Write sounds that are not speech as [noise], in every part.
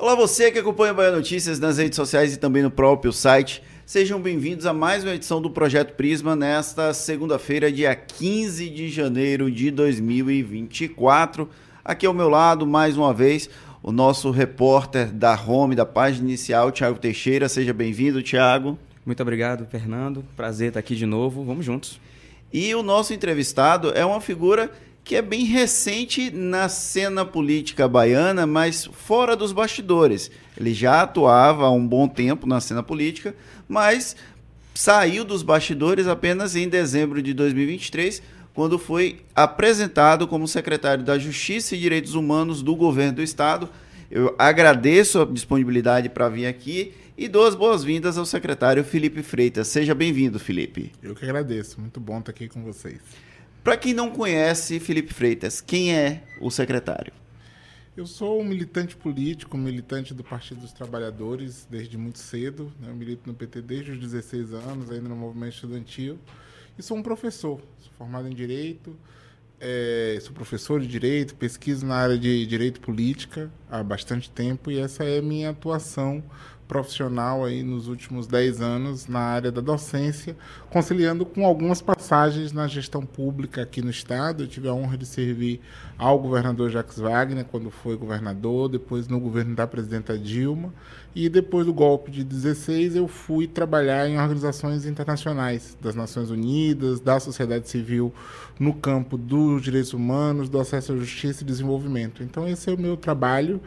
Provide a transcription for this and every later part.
Olá você que acompanha o Bahia Notícias nas redes sociais e também no próprio site. Sejam bem-vindos a mais uma edição do Projeto Prisma nesta segunda-feira, dia 15 de janeiro de 2024. Aqui ao meu lado, mais uma vez, o nosso repórter da Home, da página inicial, Tiago Teixeira. Seja bem-vindo, Tiago. Muito obrigado, Fernando. Prazer estar aqui de novo. Vamos juntos. E o nosso entrevistado é uma figura que é bem recente na cena política baiana, mas fora dos bastidores. Ele já atuava há um bom tempo na cena política, mas saiu dos bastidores apenas em dezembro de 2023, quando foi apresentado como secretário da Justiça e Direitos Humanos do governo do estado. Eu agradeço a disponibilidade para vir aqui e dou as boas-vindas ao secretário Felipe Freitas. Seja bem-vindo, Felipe. Eu que agradeço. Muito bom estar aqui com vocês. Para quem não conhece Felipe Freitas, quem é o secretário? Eu sou um militante político, militante do Partido dos Trabalhadores desde muito cedo. Né? Eu milito no PT desde os 16 anos, ainda no movimento estudantil. E sou um professor, sou formado em Direito, é, sou professor de Direito, pesquiso na área de Direito Política há bastante tempo e essa é a minha atuação profissional aí nos últimos 10 anos na área da docência, conciliando com algumas passagens na gestão pública aqui no estado. Eu tive a honra de servir ao governador Jacques Wagner quando foi governador, depois no governo da presidenta Dilma, e depois do golpe de 16 eu fui trabalhar em organizações internacionais das Nações Unidas, da sociedade civil no campo dos direitos humanos, do acesso à justiça e desenvolvimento. Então esse é o meu trabalho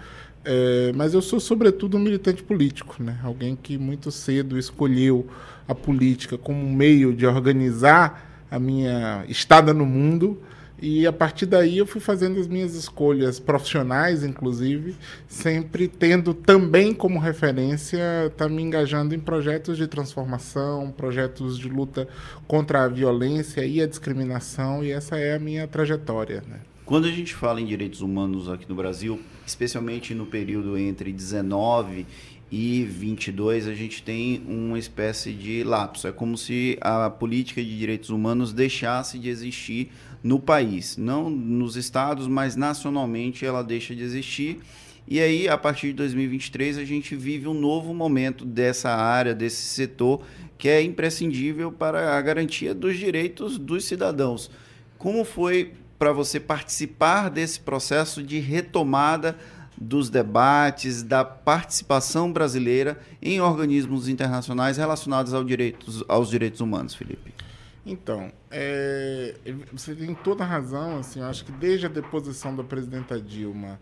é, mas eu sou, sobretudo, um militante político, né? alguém que muito cedo escolheu a política como meio de organizar a minha estada no mundo. E a partir daí eu fui fazendo as minhas escolhas profissionais, inclusive, sempre tendo também como referência estar tá me engajando em projetos de transformação, projetos de luta contra a violência e a discriminação, e essa é a minha trajetória. Né? Quando a gente fala em direitos humanos aqui no Brasil, especialmente no período entre 19 e 22, a gente tem uma espécie de lapso. É como se a política de direitos humanos deixasse de existir no país. Não nos estados, mas nacionalmente ela deixa de existir. E aí, a partir de 2023, a gente vive um novo momento dessa área, desse setor, que é imprescindível para a garantia dos direitos dos cidadãos. Como foi para você participar desse processo de retomada dos debates, da participação brasileira em organismos internacionais relacionados ao direitos, aos direitos humanos, Felipe? Então, é, você tem toda a razão. Assim, eu acho que desde a deposição da presidenta Dilma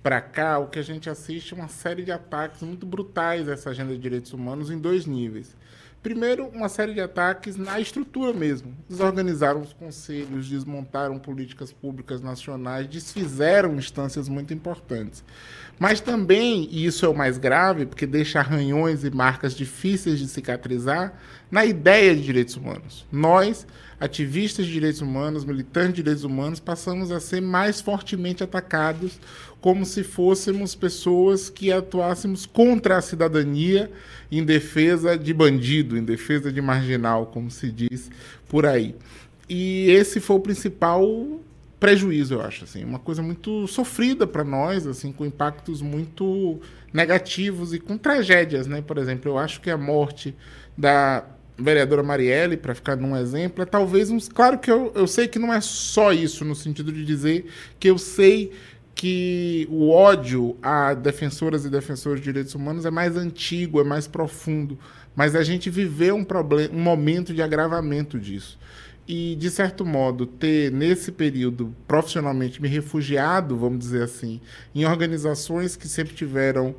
para cá, o que a gente assiste é uma série de ataques muito brutais a essa agenda de direitos humanos em dois níveis. Primeiro, uma série de ataques na estrutura mesmo. Desorganizaram os conselhos, desmontaram políticas públicas nacionais, desfizeram instâncias muito importantes. Mas também, e isso é o mais grave, porque deixa arranhões e marcas difíceis de cicatrizar, na ideia de direitos humanos. Nós, ativistas de direitos humanos, militantes de direitos humanos, passamos a ser mais fortemente atacados como se fôssemos pessoas que atuássemos contra a cidadania em defesa de bandido, em defesa de marginal, como se diz por aí. E esse foi o principal prejuízo, eu acho, assim, uma coisa muito sofrida para nós, assim, com impactos muito negativos e com tragédias, né? Por exemplo, eu acho que a morte da vereadora Marielle, para ficar num exemplo, é talvez uns. Claro que eu, eu sei que não é só isso, no sentido de dizer que eu sei que o ódio a defensoras e defensores de direitos humanos é mais antigo, é mais profundo, mas a gente viveu um, um momento de agravamento disso. E, de certo modo, ter, nesse período, profissionalmente me refugiado, vamos dizer assim, em organizações que sempre tiveram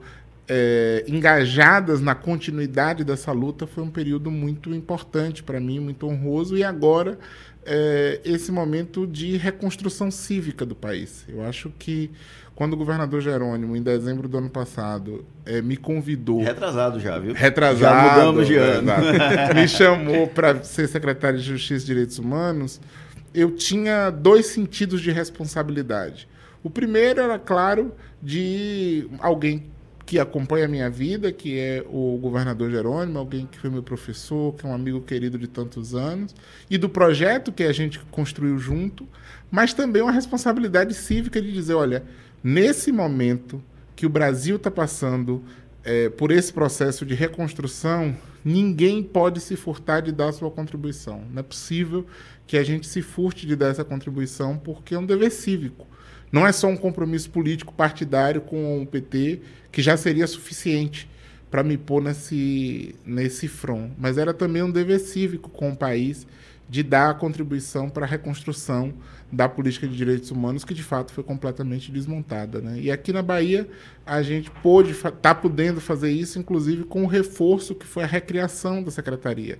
é, engajadas na continuidade dessa luta, foi um período muito importante para mim, muito honroso, e agora é, esse momento de reconstrução cívica do país. Eu acho que quando o governador Jerônimo, em dezembro do ano passado, é, me convidou. Retrasado já, viu? Retrasado. Já mudamos de ano. É, [laughs] me chamou para ser secretário de Justiça e Direitos Humanos. Eu tinha dois sentidos de responsabilidade. O primeiro era, claro, de alguém que acompanha a minha vida, que é o governador Jerônimo, alguém que foi meu professor, que é um amigo querido de tantos anos, e do projeto que a gente construiu junto, mas também uma responsabilidade cívica de dizer, olha, nesse momento que o Brasil está passando é, por esse processo de reconstrução, ninguém pode se furtar de dar sua contribuição. Não é possível que a gente se furte de dar essa contribuição porque é um dever cívico. Não é só um compromisso político partidário com o PT, que já seria suficiente para me pôr nesse, nesse front, mas era também um dever cívico com o país de dar a contribuição para a reconstrução da política de direitos humanos, que de fato foi completamente desmontada. Né? E aqui na Bahia, a gente está podendo fazer isso, inclusive com o reforço que foi a recriação da secretaria.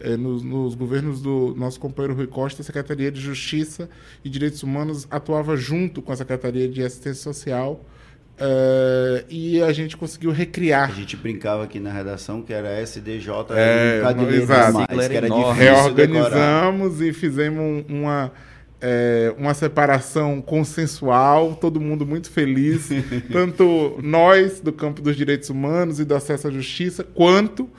É, nos, nos, governos do nosso companheiro Rui Costa, a Secretaria de Justiça e Direitos Humanos atuava junto com a Secretaria de Assistência Social. Uh, e a gente conseguiu recriar. A gente brincava aqui na redação que era SDJ, é, um exato. Mais, que era Reorganizamos e fizemos uma, é, uma separação consensual, todo mundo muito feliz, [laughs] tanto nós do campo dos direitos humanos e do acesso à justiça, quanto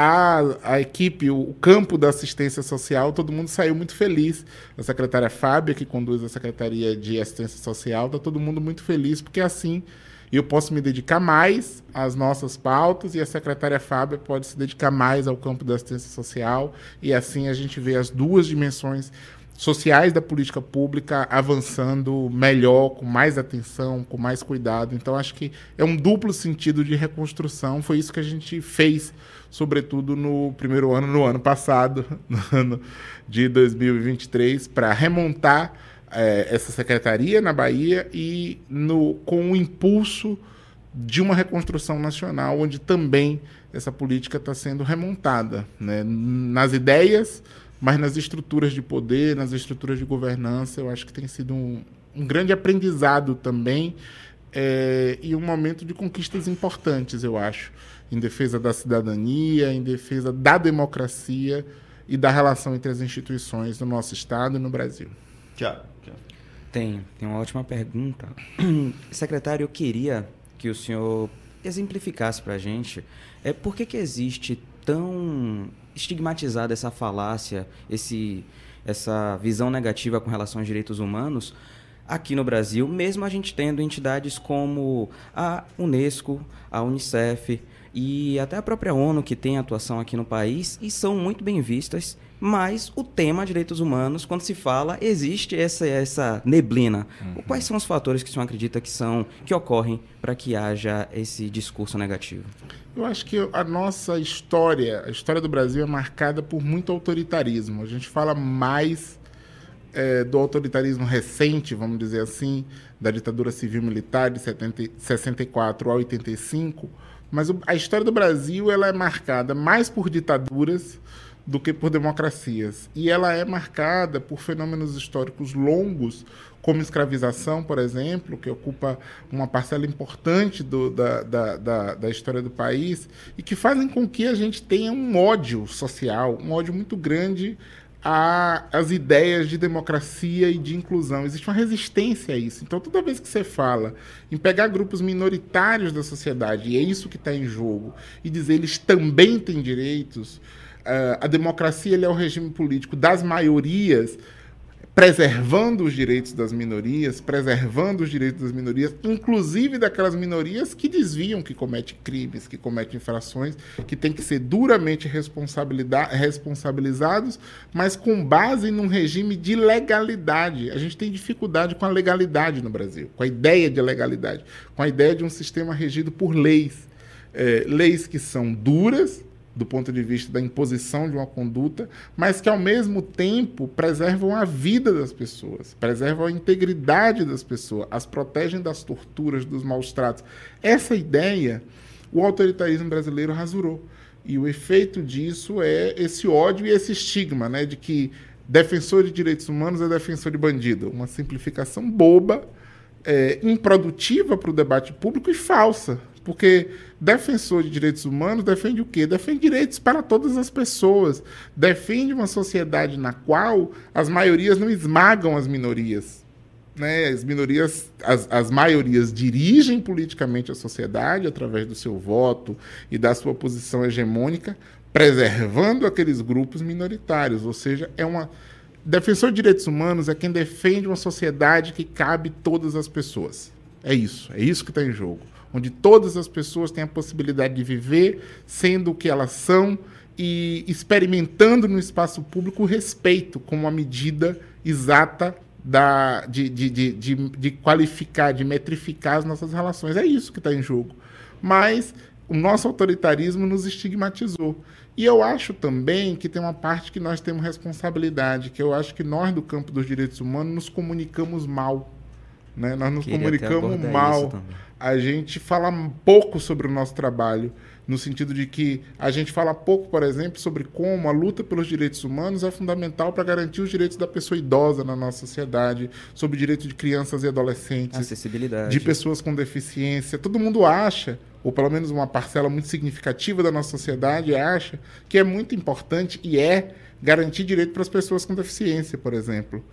a, a equipe, o, campo da assistência social, todo mundo saiu muito feliz. A secretária Fábia, que conduz a Secretaria de Assistência Social, está todo mundo muito feliz, porque assim eu posso me dedicar mais às nossas pautas e a secretária Fábia pode se dedicar mais ao campo da assistência social, e assim a gente vê as duas dimensões sociais da política pública avançando melhor, com mais atenção, com mais cuidado. Então, acho que é um duplo sentido de reconstrução. Foi isso que a gente fez, sobretudo no primeiro ano, no ano passado, [laughs] no ano de 2023, para remontar é, essa secretaria na Bahia e no, com o impulso de uma reconstrução nacional, onde também essa política está sendo remontada né? nas ideias mas nas estruturas de poder, nas estruturas de governança, eu acho que tem sido um, um grande aprendizado também é, e um momento de conquistas importantes, eu acho, em defesa da cidadania, em defesa da democracia e da relação entre as instituições no nosso Estado e no Brasil. Tchau. Tem, tem uma ótima pergunta. [clears throat] Secretário, eu queria que o senhor exemplificasse para a gente é, por que, que existe tão estigmatizada essa falácia, esse, essa visão negativa com relação aos direitos humanos aqui no Brasil, mesmo a gente tendo entidades como a Unesco, a Unicef e até a própria ONU que tem atuação aqui no país e são muito bem vistas mas o tema direitos humanos, quando se fala, existe essa, essa neblina. Uhum. Quais são os fatores que o senhor acredita que são que ocorrem para que haja esse discurso negativo? Eu acho que a nossa história, a história do Brasil é marcada por muito autoritarismo. A gente fala mais é, do autoritarismo recente, vamos dizer assim, da ditadura civil-militar de 70, 64 a 85, mas a história do Brasil ela é marcada mais por ditaduras do que por democracias. E ela é marcada por fenômenos históricos longos, como escravização, por exemplo, que ocupa uma parcela importante do, da, da, da, da, história do país, e que fazem com que a gente tenha um ódio social, um ódio muito grande às ideias de democracia e de inclusão. Existe uma resistência a isso. Então, toda vez que você fala em pegar grupos minoritários da sociedade, e é isso que está em jogo, e dizer eles também têm direitos, a democracia é o regime político das maiorias, preservando os direitos das minorias, preservando os direitos das minorias, inclusive daquelas minorias que desviam, que cometem crimes, que cometem infrações, que têm que ser duramente responsabilizados, mas com base num regime de legalidade. A gente tem dificuldade com a legalidade no Brasil, com a ideia de legalidade, com a ideia de um sistema regido por leis. É, leis que são duras, do ponto de vista da imposição de uma conduta, mas que ao mesmo tempo preservam a vida das pessoas, preservam a integridade das pessoas, as protegem das torturas, dos maus tratos. Essa ideia o autoritarismo brasileiro rasurou. E o efeito disso é esse ódio e esse estigma, né, de que defensor de direitos humanos é defensor de bandido. Uma simplificação boba, é, improdutiva para o debate público e falsa. Porque defensor de direitos humanos defende o quê? Defende direitos para todas as pessoas. Defende uma sociedade na qual as maiorias não esmagam as minorias. Né? As minorias, as, as maiorias dirigem politicamente a sociedade através do seu voto e da sua posição hegemônica, preservando aqueles grupos minoritários. Ou seja, é uma. Defensor de direitos humanos é quem defende uma sociedade que cabe todas as pessoas. É isso, é isso que está em jogo onde todas as pessoas têm a possibilidade de viver sendo o que elas são e experimentando no espaço público o respeito como uma medida exata da, de, de, de, de, de qualificar, de metrificar as nossas relações. É isso que está em jogo. Mas o nosso autoritarismo nos estigmatizou. E eu acho também que tem uma parte que nós temos responsabilidade, que eu acho que nós do campo dos direitos humanos nos comunicamos mal. Né? Nós nos Queria comunicamos mal. A gente fala pouco sobre o nosso trabalho no sentido de que a gente fala pouco, por exemplo, sobre como a luta pelos direitos humanos é fundamental para garantir os direitos da pessoa idosa na nossa sociedade, sobre o direito de crianças e adolescentes, acessibilidade, de pessoas com deficiência. Todo mundo acha, ou pelo menos uma parcela muito significativa da nossa sociedade acha que é muito importante e é garantir direito para as pessoas com deficiência, por exemplo.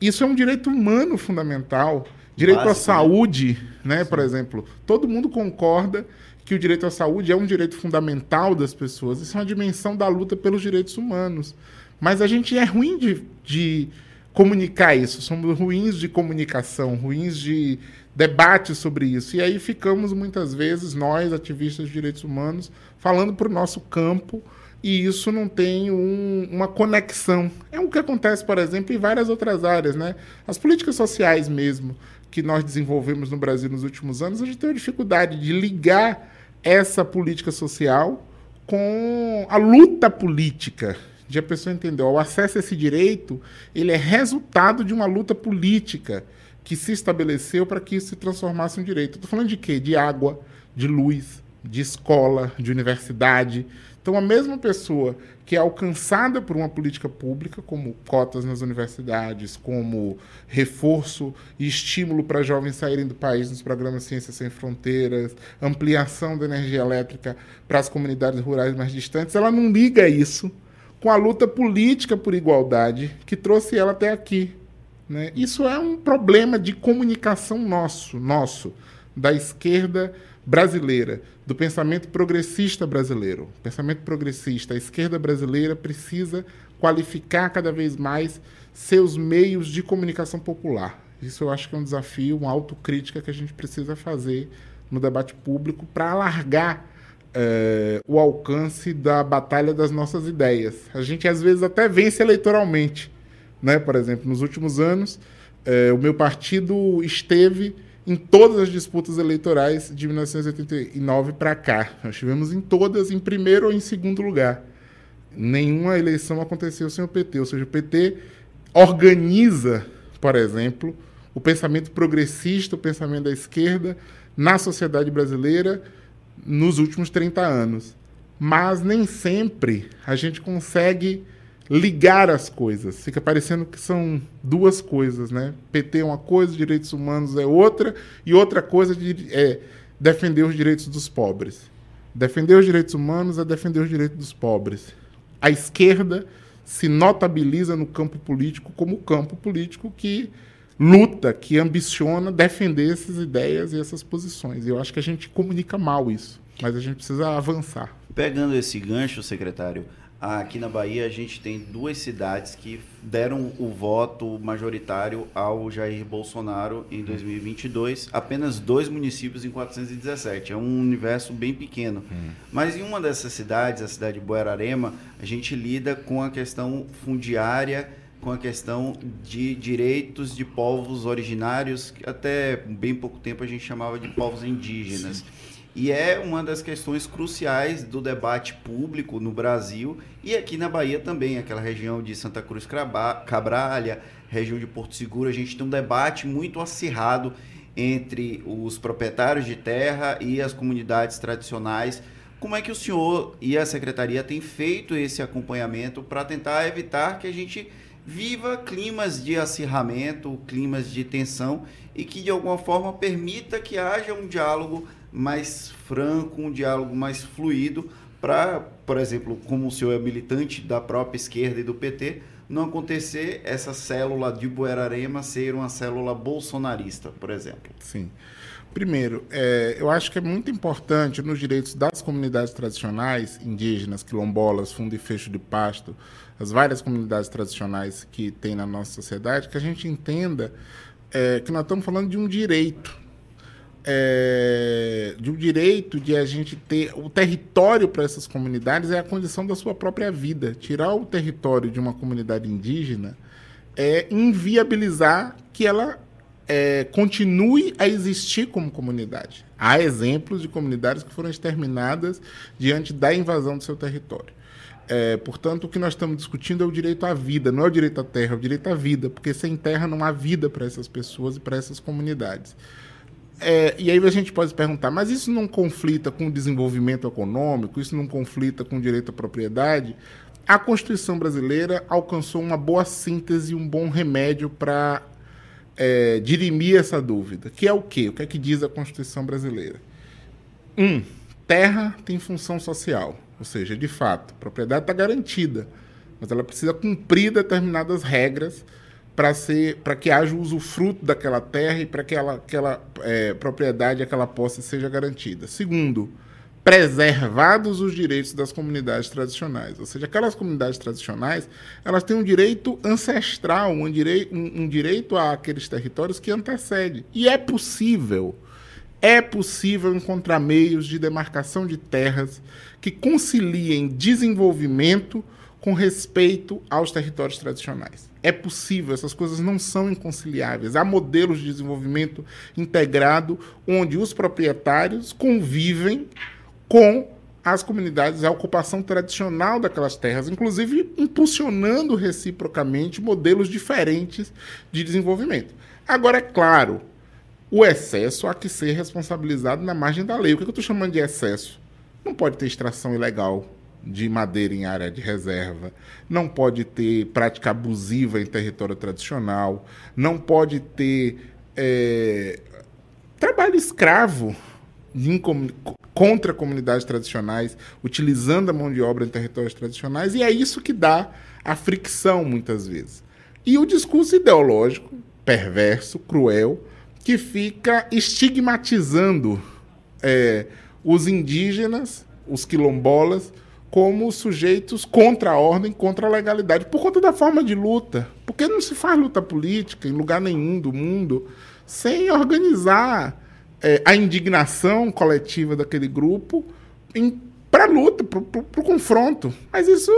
Isso é um direito humano fundamental. Direito Básico, à né? saúde, né, né por exemplo. Todo mundo concorda que o direito à saúde é um direito fundamental das pessoas. Isso é uma dimensão da luta pelos direitos humanos. Mas a gente é ruim de, de comunicar isso. Somos ruins de comunicação, ruins de debate sobre isso. E aí ficamos muitas vezes, nós, ativistas de direitos humanos, falando para o nosso campo e isso não tem um, uma conexão. É o que acontece, por exemplo, em várias outras áreas. Né? As políticas sociais mesmo que nós desenvolvemos no Brasil nos últimos anos, a gente tem uma dificuldade de ligar essa política social com a luta política de a pessoa entender o acesso a esse direito ele é resultado de uma luta política que se estabeleceu para que isso se transformasse em direito. Estou falando de quê? De água, de luz, de escola, de universidade, então, a mesma pessoa que é alcançada por uma política pública, como cotas nas universidades, como reforço e estímulo para jovens saírem do país nos programas Ciências Sem Fronteiras, ampliação da energia elétrica para as comunidades rurais mais distantes, ela não liga isso com a luta política por igualdade que trouxe ela até aqui. Né? Isso é um problema de comunicação nosso, nosso, da esquerda brasileira, do pensamento progressista brasileiro. O pensamento progressista, a esquerda brasileira precisa qualificar cada vez mais seus meios de comunicação popular. Isso eu acho que é um desafio, uma autocrítica que a gente precisa fazer no debate público para alargar é, o alcance da batalha das nossas ideias. A gente às vezes até vence eleitoralmente. Né? Por exemplo, nos últimos anos, é, o meu partido esteve em todas as disputas eleitorais de 1989 para cá. Nós tivemos em todas, em primeiro ou em segundo lugar. Nenhuma eleição aconteceu sem o PT. Ou seja, o PT organiza, por exemplo, o pensamento progressista, o pensamento da esquerda na sociedade brasileira nos últimos 30 anos. Mas nem sempre a gente consegue ligar as coisas. Fica parecendo que são duas coisas, né? PT é uma coisa, direitos humanos é outra, e outra coisa é defender os direitos dos pobres. Defender os direitos humanos é defender os direitos dos pobres. A esquerda se notabiliza no campo político como o campo político que luta, que ambiciona defender essas ideias e essas posições. E eu acho que a gente comunica mal isso, mas a gente precisa avançar. Pegando esse gancho, secretário, Aqui na Bahia a gente tem duas cidades que deram o voto majoritário ao Jair Bolsonaro em 2022. Apenas dois municípios em 417. É um universo bem pequeno. Hum. Mas em uma dessas cidades, a cidade de Boerarema, a gente lida com a questão fundiária, com a questão de direitos de povos originários, que até bem pouco tempo a gente chamava de povos indígenas. Sim. E é uma das questões cruciais do debate público no Brasil e aqui na Bahia também, aquela região de Santa Cruz Cabralha, região de Porto Seguro, a gente tem um debate muito acirrado entre os proprietários de terra e as comunidades tradicionais. Como é que o senhor e a secretaria têm feito esse acompanhamento para tentar evitar que a gente viva climas de acirramento, climas de tensão e que de alguma forma permita que haja um diálogo mais franco, um diálogo mais fluido para, por exemplo, como o senhor é militante da própria esquerda e do PT, não acontecer essa célula de Buerarema ser uma célula bolsonarista, por exemplo. Sim. Primeiro, é, eu acho que é muito importante nos direitos das comunidades tradicionais, indígenas, quilombolas, fundo e fecho de pasto, as várias comunidades tradicionais que tem na nossa sociedade, que a gente entenda é, que nós estamos falando de um direito é, de um direito de a gente ter o território para essas comunidades é a condição da sua própria vida. Tirar o território de uma comunidade indígena é inviabilizar que ela é, continue a existir como comunidade. Há exemplos de comunidades que foram exterminadas diante da invasão do seu território. É, portanto, o que nós estamos discutindo é o direito à vida, não é o direito à terra, é o direito à vida, porque sem terra não há vida para essas pessoas e para essas comunidades. É, e aí a gente pode perguntar, mas isso não conflita com o desenvolvimento econômico? Isso não conflita com o direito à propriedade? A Constituição brasileira alcançou uma boa síntese, um bom remédio para é, dirimir essa dúvida, que é o quê? O que é que diz a Constituição brasileira? Um, terra tem função social, ou seja, de fato, a propriedade está garantida, mas ela precisa cumprir determinadas regras para ser para que haja o usufruto daquela terra e para que ela, aquela é, propriedade, aquela posse seja garantida. Segundo, preservados os direitos das comunidades tradicionais. Ou seja, aquelas comunidades tradicionais, elas têm um direito ancestral, um, direi um, um direito àqueles territórios que antecede. E é possível, é possível encontrar meios de demarcação de terras que conciliem desenvolvimento com respeito aos territórios tradicionais. É possível, essas coisas não são inconciliáveis. Há modelos de desenvolvimento integrado onde os proprietários convivem com as comunidades, a ocupação tradicional daquelas terras, inclusive impulsionando reciprocamente modelos diferentes de desenvolvimento. Agora, é claro, o excesso há que ser responsabilizado na margem da lei. O que eu estou chamando de excesso? Não pode ter extração ilegal de madeira em área de reserva, não pode ter prática abusiva em território tradicional, não pode ter é, trabalho escravo contra comunidades tradicionais, utilizando a mão de obra em territórios tradicionais, e é isso que dá a fricção muitas vezes. E o discurso ideológico, perverso, cruel, que fica estigmatizando é, os indígenas, os quilombolas, como sujeitos contra a ordem, contra a legalidade, por conta da forma de luta. Porque não se faz luta política em lugar nenhum do mundo sem organizar é, a indignação coletiva daquele grupo para a luta, para o confronto. Mas isso,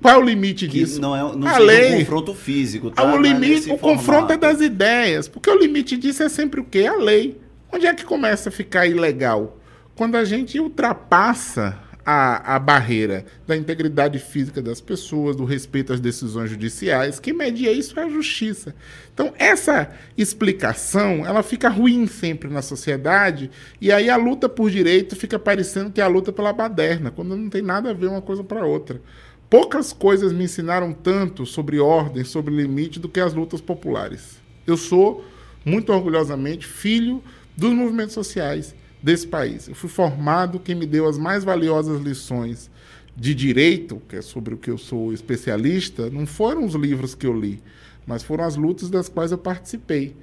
qual é o limite que disso? Não é não a lei, um confronto físico. Tá? O, limite, o confronto é das ideias. Porque o limite disso é sempre o quê? A lei. Onde é que começa a ficar ilegal? Quando a gente ultrapassa a, a barreira da integridade física das pessoas, do respeito às decisões judiciais. Quem media isso é a justiça. Então, essa explicação, ela fica ruim sempre na sociedade, e aí a luta por direito fica parecendo que é a luta pela baderna, quando não tem nada a ver uma coisa para outra. Poucas coisas me ensinaram tanto sobre ordem, sobre limite, do que as lutas populares. Eu sou, muito orgulhosamente, filho dos movimentos sociais desse país. Eu fui formado, quem me deu as mais valiosas lições de direito, que é sobre o que eu sou especialista, não foram os livros que eu li, mas foram as lutas das quais eu participei.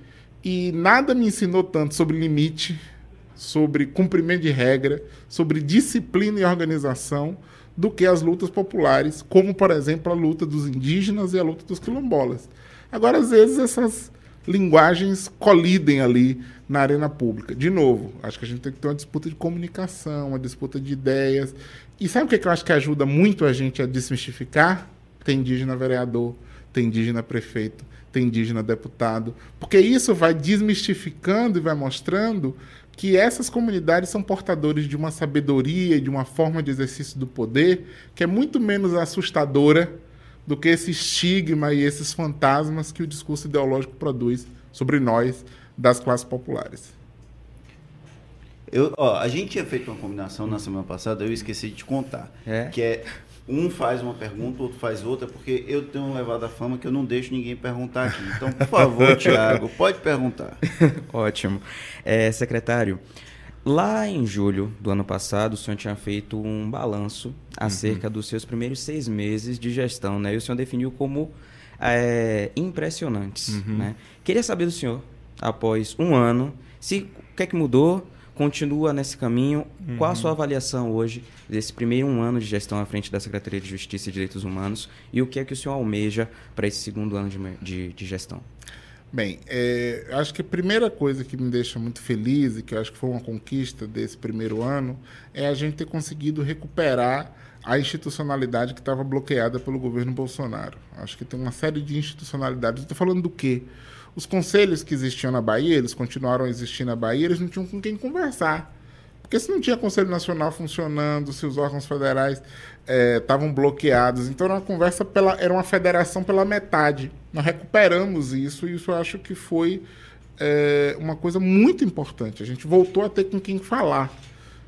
E nada me ensinou tanto sobre limite, sobre cumprimento de regra, sobre disciplina e organização, do que as lutas populares, como, por exemplo, a luta dos indígenas e a luta dos quilombolas. Agora, às vezes, essas linguagens colidem ali na arena pública. De novo, acho que a gente tem que ter uma disputa de comunicação, uma disputa de ideias. E sabe o que, eu acho que ajuda muito a gente a desmistificar? Tem indígena vereador, tem indígena prefeito, tem indígena deputado. Porque isso vai desmistificando e vai mostrando que essas comunidades são portadores de uma sabedoria e de uma forma de exercício do poder que é muito menos assustadora do que esse estigma e esses fantasmas que o discurso ideológico produz sobre nós das classes populares. Eu, ó, a gente tinha feito uma combinação na semana passada, eu esqueci de te contar. É? Que é um faz uma pergunta, outro faz outra, porque eu tenho levado a fama que eu não deixo ninguém perguntar aqui. Então, por favor, [laughs] Tiago, pode perguntar. Ótimo. É, secretário, lá em julho do ano passado, o senhor tinha feito um balanço acerca uhum. dos seus primeiros seis meses de gestão, né? E o senhor definiu como é, impressionantes, uhum. né? Queria saber do senhor, após um ano. Se o que é que mudou? Continua nesse caminho? Uhum. Qual a sua avaliação hoje desse primeiro um ano de gestão à frente da Secretaria de Justiça e Direitos Humanos? E o que é que o senhor almeja para esse segundo ano de, de, de gestão? Bem, é, acho que a primeira coisa que me deixa muito feliz e que eu acho que foi uma conquista desse primeiro ano é a gente ter conseguido recuperar a institucionalidade que estava bloqueada pelo governo Bolsonaro. Acho que tem uma série de institucionalidades. Estou falando do quê? Os conselhos que existiam na Bahia, eles continuaram a existir na Bahia, eles não tinham com quem conversar. Porque se não tinha Conselho Nacional funcionando, se os órgãos federais estavam é, bloqueados, então era uma conversa pela, era uma federação pela metade. Nós recuperamos isso e isso eu acho que foi é, uma coisa muito importante. A gente voltou a ter com quem falar.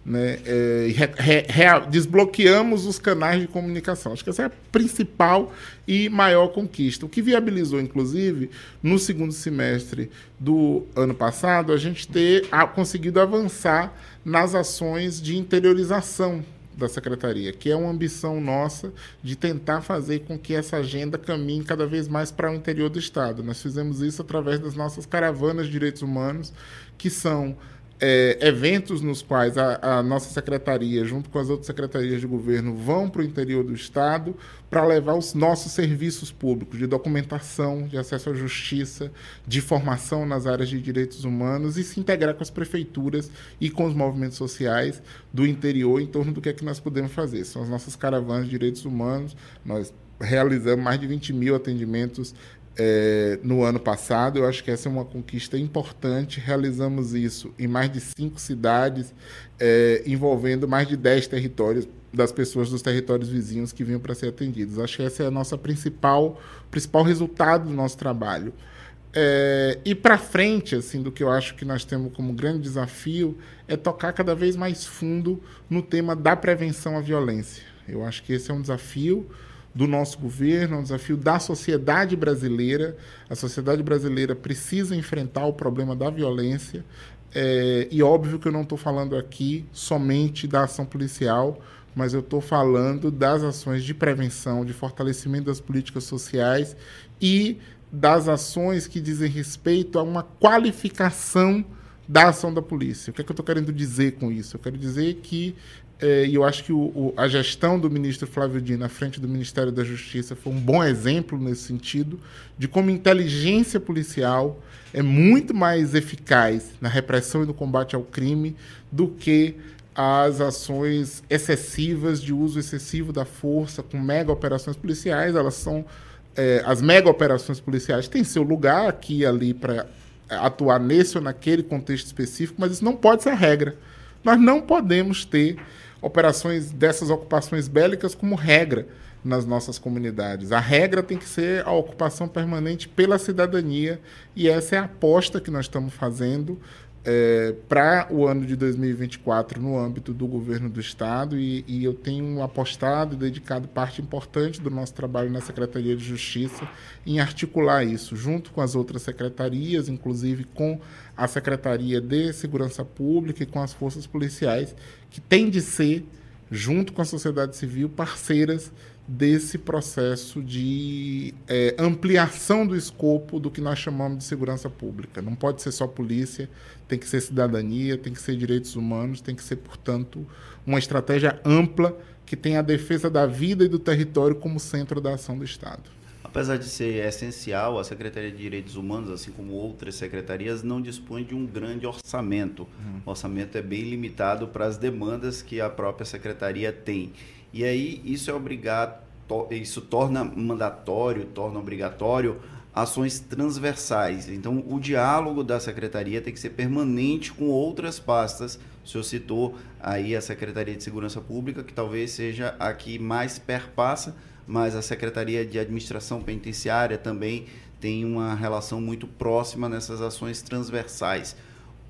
Né? É, re, re, desbloqueamos os canais de comunicação. Acho que essa é a principal e maior conquista. O que viabilizou, inclusive, no segundo semestre do ano passado, a gente ter a, conseguido avançar nas ações de interiorização da secretaria, que é uma ambição nossa de tentar fazer com que essa agenda caminhe cada vez mais para o interior do estado. Nós fizemos isso através das nossas caravanas de direitos humanos, que são é, eventos nos quais a, a, nossa secretaria, junto com as outras secretarias de governo, vão para o interior do Estado para levar os nossos serviços públicos de documentação, de acesso à justiça, de formação nas áreas de direitos humanos e se integrar com as prefeituras e com os movimentos sociais do interior em torno do que é que nós podemos fazer. São as nossas caravanas de direitos humanos, nós realizamos mais de 20 mil atendimentos é, no ano passado. Eu acho que essa é uma conquista importante. Realizamos isso em mais de cinco cidades, é, envolvendo mais de dez territórios das pessoas dos territórios vizinhos que vinham para ser atendidos. Acho que esse é a nossa principal, principal resultado do nosso trabalho. É, e para frente, assim, do que eu acho que nós temos como grande desafio é tocar cada vez mais fundo no tema da prevenção à violência. Eu acho que esse é um desafio do nosso governo, é um desafio da sociedade brasileira. A sociedade brasileira precisa enfrentar o problema da violência. É, e óbvio que eu não estou falando aqui somente da ação policial, mas eu estou falando das ações de prevenção, de fortalecimento das políticas sociais e das ações que dizem respeito a uma qualificação da ação da polícia. O que é que eu estou querendo dizer com isso? Eu quero dizer que é, e eu acho que o, o, a gestão do ministro Flávio Dino à frente do Ministério da Justiça foi um bom exemplo nesse sentido, de como inteligência policial é muito mais eficaz na repressão e no combate ao crime do que as ações excessivas de uso excessivo da força com mega operações policiais. Elas são. É, as mega operações policiais têm seu lugar aqui e ali para atuar nesse ou naquele contexto específico, mas isso não pode ser a regra. Nós não podemos ter operações dessas ocupações bélicas como regra nas nossas comunidades. A regra tem que ser a ocupação permanente pela cidadania e essa é a aposta que nós estamos fazendo é, para o ano de 2024 no âmbito do governo do Estado e, e, eu tenho apostado e dedicado parte importante do nosso trabalho na Secretaria de Justiça em articular isso, junto com as outras secretarias, inclusive com a Secretaria de Segurança Pública e com as forças policiais, que tem de ser, junto com a sociedade civil, parceiras desse processo de é, ampliação do escopo do que nós chamamos de segurança pública. Não pode ser só polícia, tem que ser cidadania, tem que ser direitos humanos, tem que ser, portanto, uma estratégia ampla que tenha a defesa da vida e do território como centro da ação do Estado. Apesar de ser essencial, a Secretaria de Direitos Humanos, assim como outras secretarias, não dispõe de um grande orçamento. Uhum. O orçamento é bem limitado para as demandas que a própria secretaria tem. E aí isso é obrigado, isso torna mandatório, torna obrigatório ações transversais. Então, o diálogo da secretaria tem que ser permanente com outras pastas. O senhor citou aí a Secretaria de Segurança Pública, que talvez seja a que mais perpassa, mas a Secretaria de Administração Penitenciária também tem uma relação muito próxima nessas ações transversais.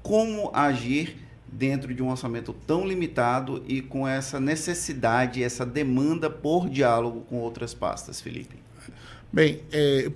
Como agir dentro de um orçamento tão limitado e com essa necessidade, essa demanda por diálogo com outras pastas, Felipe? Bem, é,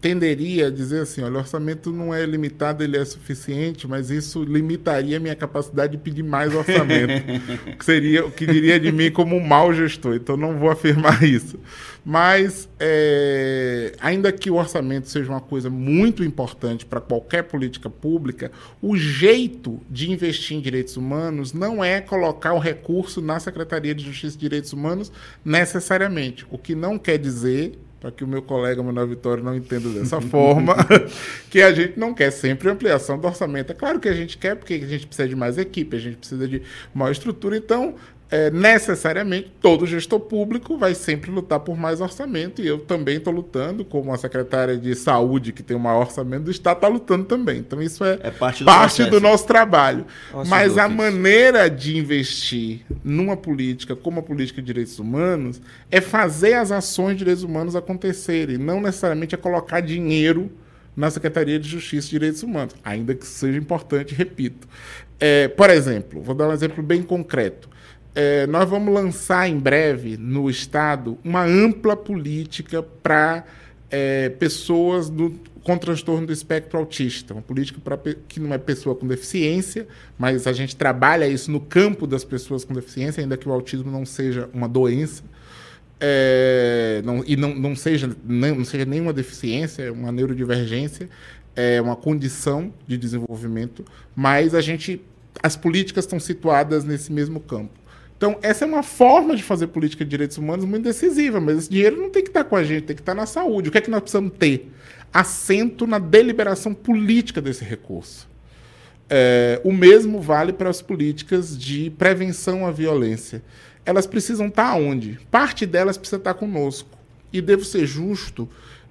tenderia a dizer assim, olha, o orçamento não é limitado, ele é suficiente, mas isso limitaria a minha capacidade de pedir mais orçamento, [laughs] que seria o que diria de mim como um mau gestor. Então não vou afirmar [laughs] isso. Mas é, ainda que o orçamento seja uma coisa muito importante para qualquer política pública, o jeito de investir em direitos humanos não é colocar o recurso na Secretaria de Justiça e Direitos Humanos necessariamente. O que não quer dizer para que o meu colega Manuel Vitório não entenda dessa [laughs] forma, [laughs] que a gente não quer sempre ampliação do orçamento. É claro que a gente quer, porque a gente precisa de mais equipe, a gente precisa de maior estrutura, então é, necessariamente todo gestor público vai sempre lutar por mais orçamento, e eu também estou lutando, como a secretária de saúde, que tem o maior orçamento do Estado, está lutando também. Então, isso é, é parte, do, parte do, nosso trabalho. Nossa, Mas a maneira de investir numa política como a política de direitos humanos é fazer as ações de direitos humanos acontecerem, não necessariamente é colocar dinheiro na Secretaria de Justiça e Direitos Humanos, ainda que seja importante, repito. É, por exemplo, vou dar um exemplo bem concreto é, nós vamos lançar em breve no Estado uma ampla política para é, pessoas do, com transtorno do espectro autista. Uma política pra, que não é pessoa com deficiência, mas a gente trabalha isso no campo das pessoas com deficiência, ainda que o autismo não seja uma doença. É, não, e não, não, seja, não, seja nenhuma deficiência, é uma neurodivergência, é uma condição de desenvolvimento, mas a gente, as políticas estão situadas nesse mesmo campo. Então, essa é uma forma de fazer política de direitos humanos muito decisiva, mas esse dinheiro não tem que estar com a gente, tem que estar na saúde. O que é que nós precisamos ter? Assento na deliberação política desse recurso. É, o mesmo vale para as políticas de prevenção à violência. Elas precisam estar onde? Parte delas precisa estar conosco. E devo ser justo,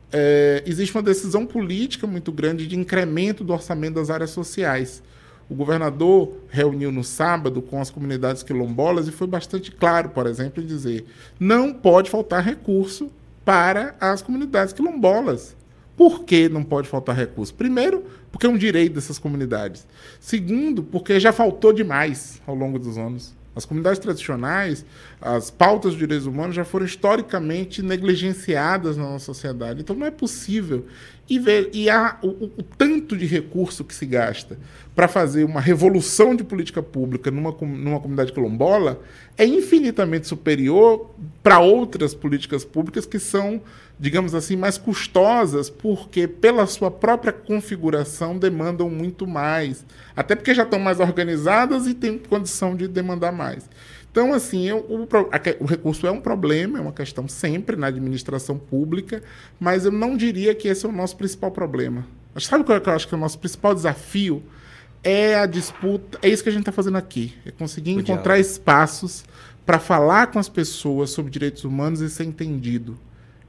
é, existe uma decisão política muito grande de incremento do orçamento das áreas sociais. O governador reuniu no sábado com as comunidades quilombolas e foi bastante claro, por exemplo, em dizer: não pode faltar recurso para as comunidades quilombolas. Por que não pode faltar recurso? Primeiro, porque é um direito dessas comunidades. Segundo, porque já faltou demais ao longo dos anos. As comunidades tradicionais, as pautas de direitos humanos já foram historicamente negligenciadas na nossa sociedade. Então não é possível. E, ver, e o, o, o tanto de recurso que se gasta para fazer uma revolução de política pública numa, numa comunidade quilombola é infinitamente superior para outras políticas públicas que são, digamos assim, mais custosas, porque pela sua própria configuração demandam muito mais. Até porque já estão mais organizadas e têm condição de demandar mais. Então, assim, eu, o, o, recurso é um problema, é uma questão sempre na administração pública, mas eu não diria que esse é o nosso principal problema. Sabe qual é que eu acho que é o nosso principal desafio? É a disputa, é isso que a gente está fazendo aqui, é conseguir o encontrar diálogo. espaços para falar com as pessoas sobre direitos humanos e ser entendido.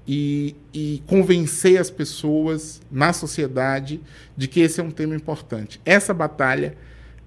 E, e, convencer as pessoas na sociedade de que esse é um tema importante. Essa batalha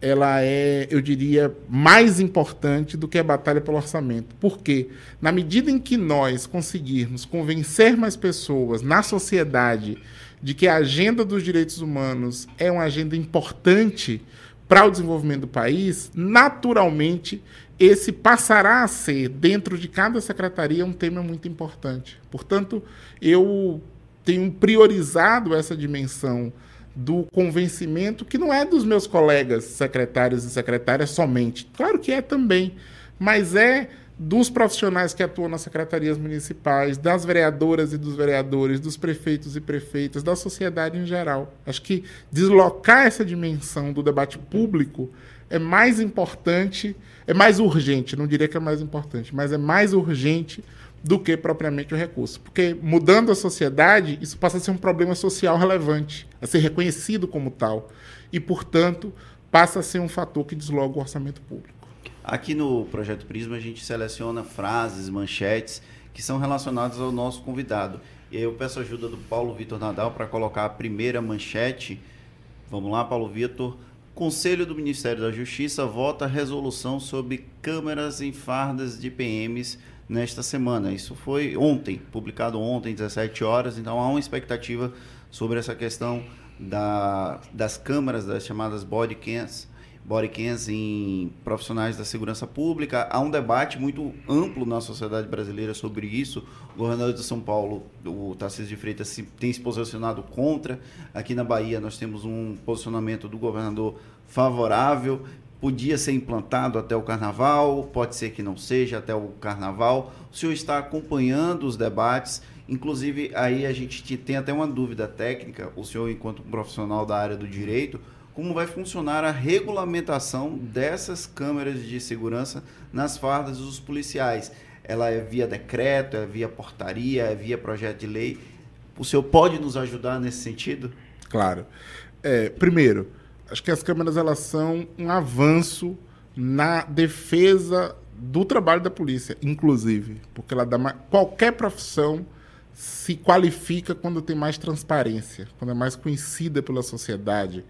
ela é, eu diria, mais importante do que a batalha pelo orçamento. Porque, na medida em que nós conseguirmos convencer mais pessoas na sociedade de que a agenda dos direitos humanos é uma agenda importante para o desenvolvimento do país, naturalmente esse passará a ser, dentro de cada secretaria, um tema muito importante. Portanto, eu tenho priorizado essa dimensão do convencimento, que não é dos meus colegas secretários e secretárias somente. Claro que é também, mas é dos profissionais que atuam nas secretarias municipais, das vereadoras e dos vereadores, dos prefeitos e prefeitas, da sociedade em geral. Acho que deslocar essa dimensão do debate público é mais importante, é mais urgente, não diria que é mais importante, mas é mais urgente do que propriamente o recurso. Porque mudando a sociedade, isso passa a ser um problema social relevante, a ser reconhecido como tal. E, portanto, passa a ser um fator que desloga o orçamento público. Aqui no Projeto Prisma, a gente seleciona frases, manchetes que são relacionadas ao nosso convidado. E aí eu peço ajuda do Paulo Vitor Nadal para colocar a primeira manchete. Vamos lá, Paulo Vitor. Conselho do Ministério da Justiça vota resolução sobre câmeras em fardas de PMs nesta semana. Isso foi ontem, publicado ontem, 17 horas, então há uma expectativa sobre essa questão da, das câmaras, das chamadas body cams, body cams em profissionais da segurança pública. Há um debate muito amplo na sociedade brasileira sobre isso. O governador de São Paulo, o Tarcísio de Freitas, tem se posicionado contra. Aqui na Bahia nós temos um posicionamento do governador favorável podia ser implantado até o carnaval, pode ser que não seja até o carnaval. O senhor está acompanhando os debates, inclusive aí a gente tem até uma dúvida técnica, o senhor enquanto profissional da área do direito, como vai funcionar a regulamentação dessas câmeras de segurança nas fardas dos policiais. ela é via decreto, é via portaria, é via projeto de lei. O senhor pode nos ajudar nesse sentido? Claro. É, primeiro, acho que as câmeras elas são um avanço na defesa do trabalho da polícia, inclusive, porque ela dá mais, qualquer profissão se qualifica quando tem mais transparência, quando é mais conhecida pela sociedade.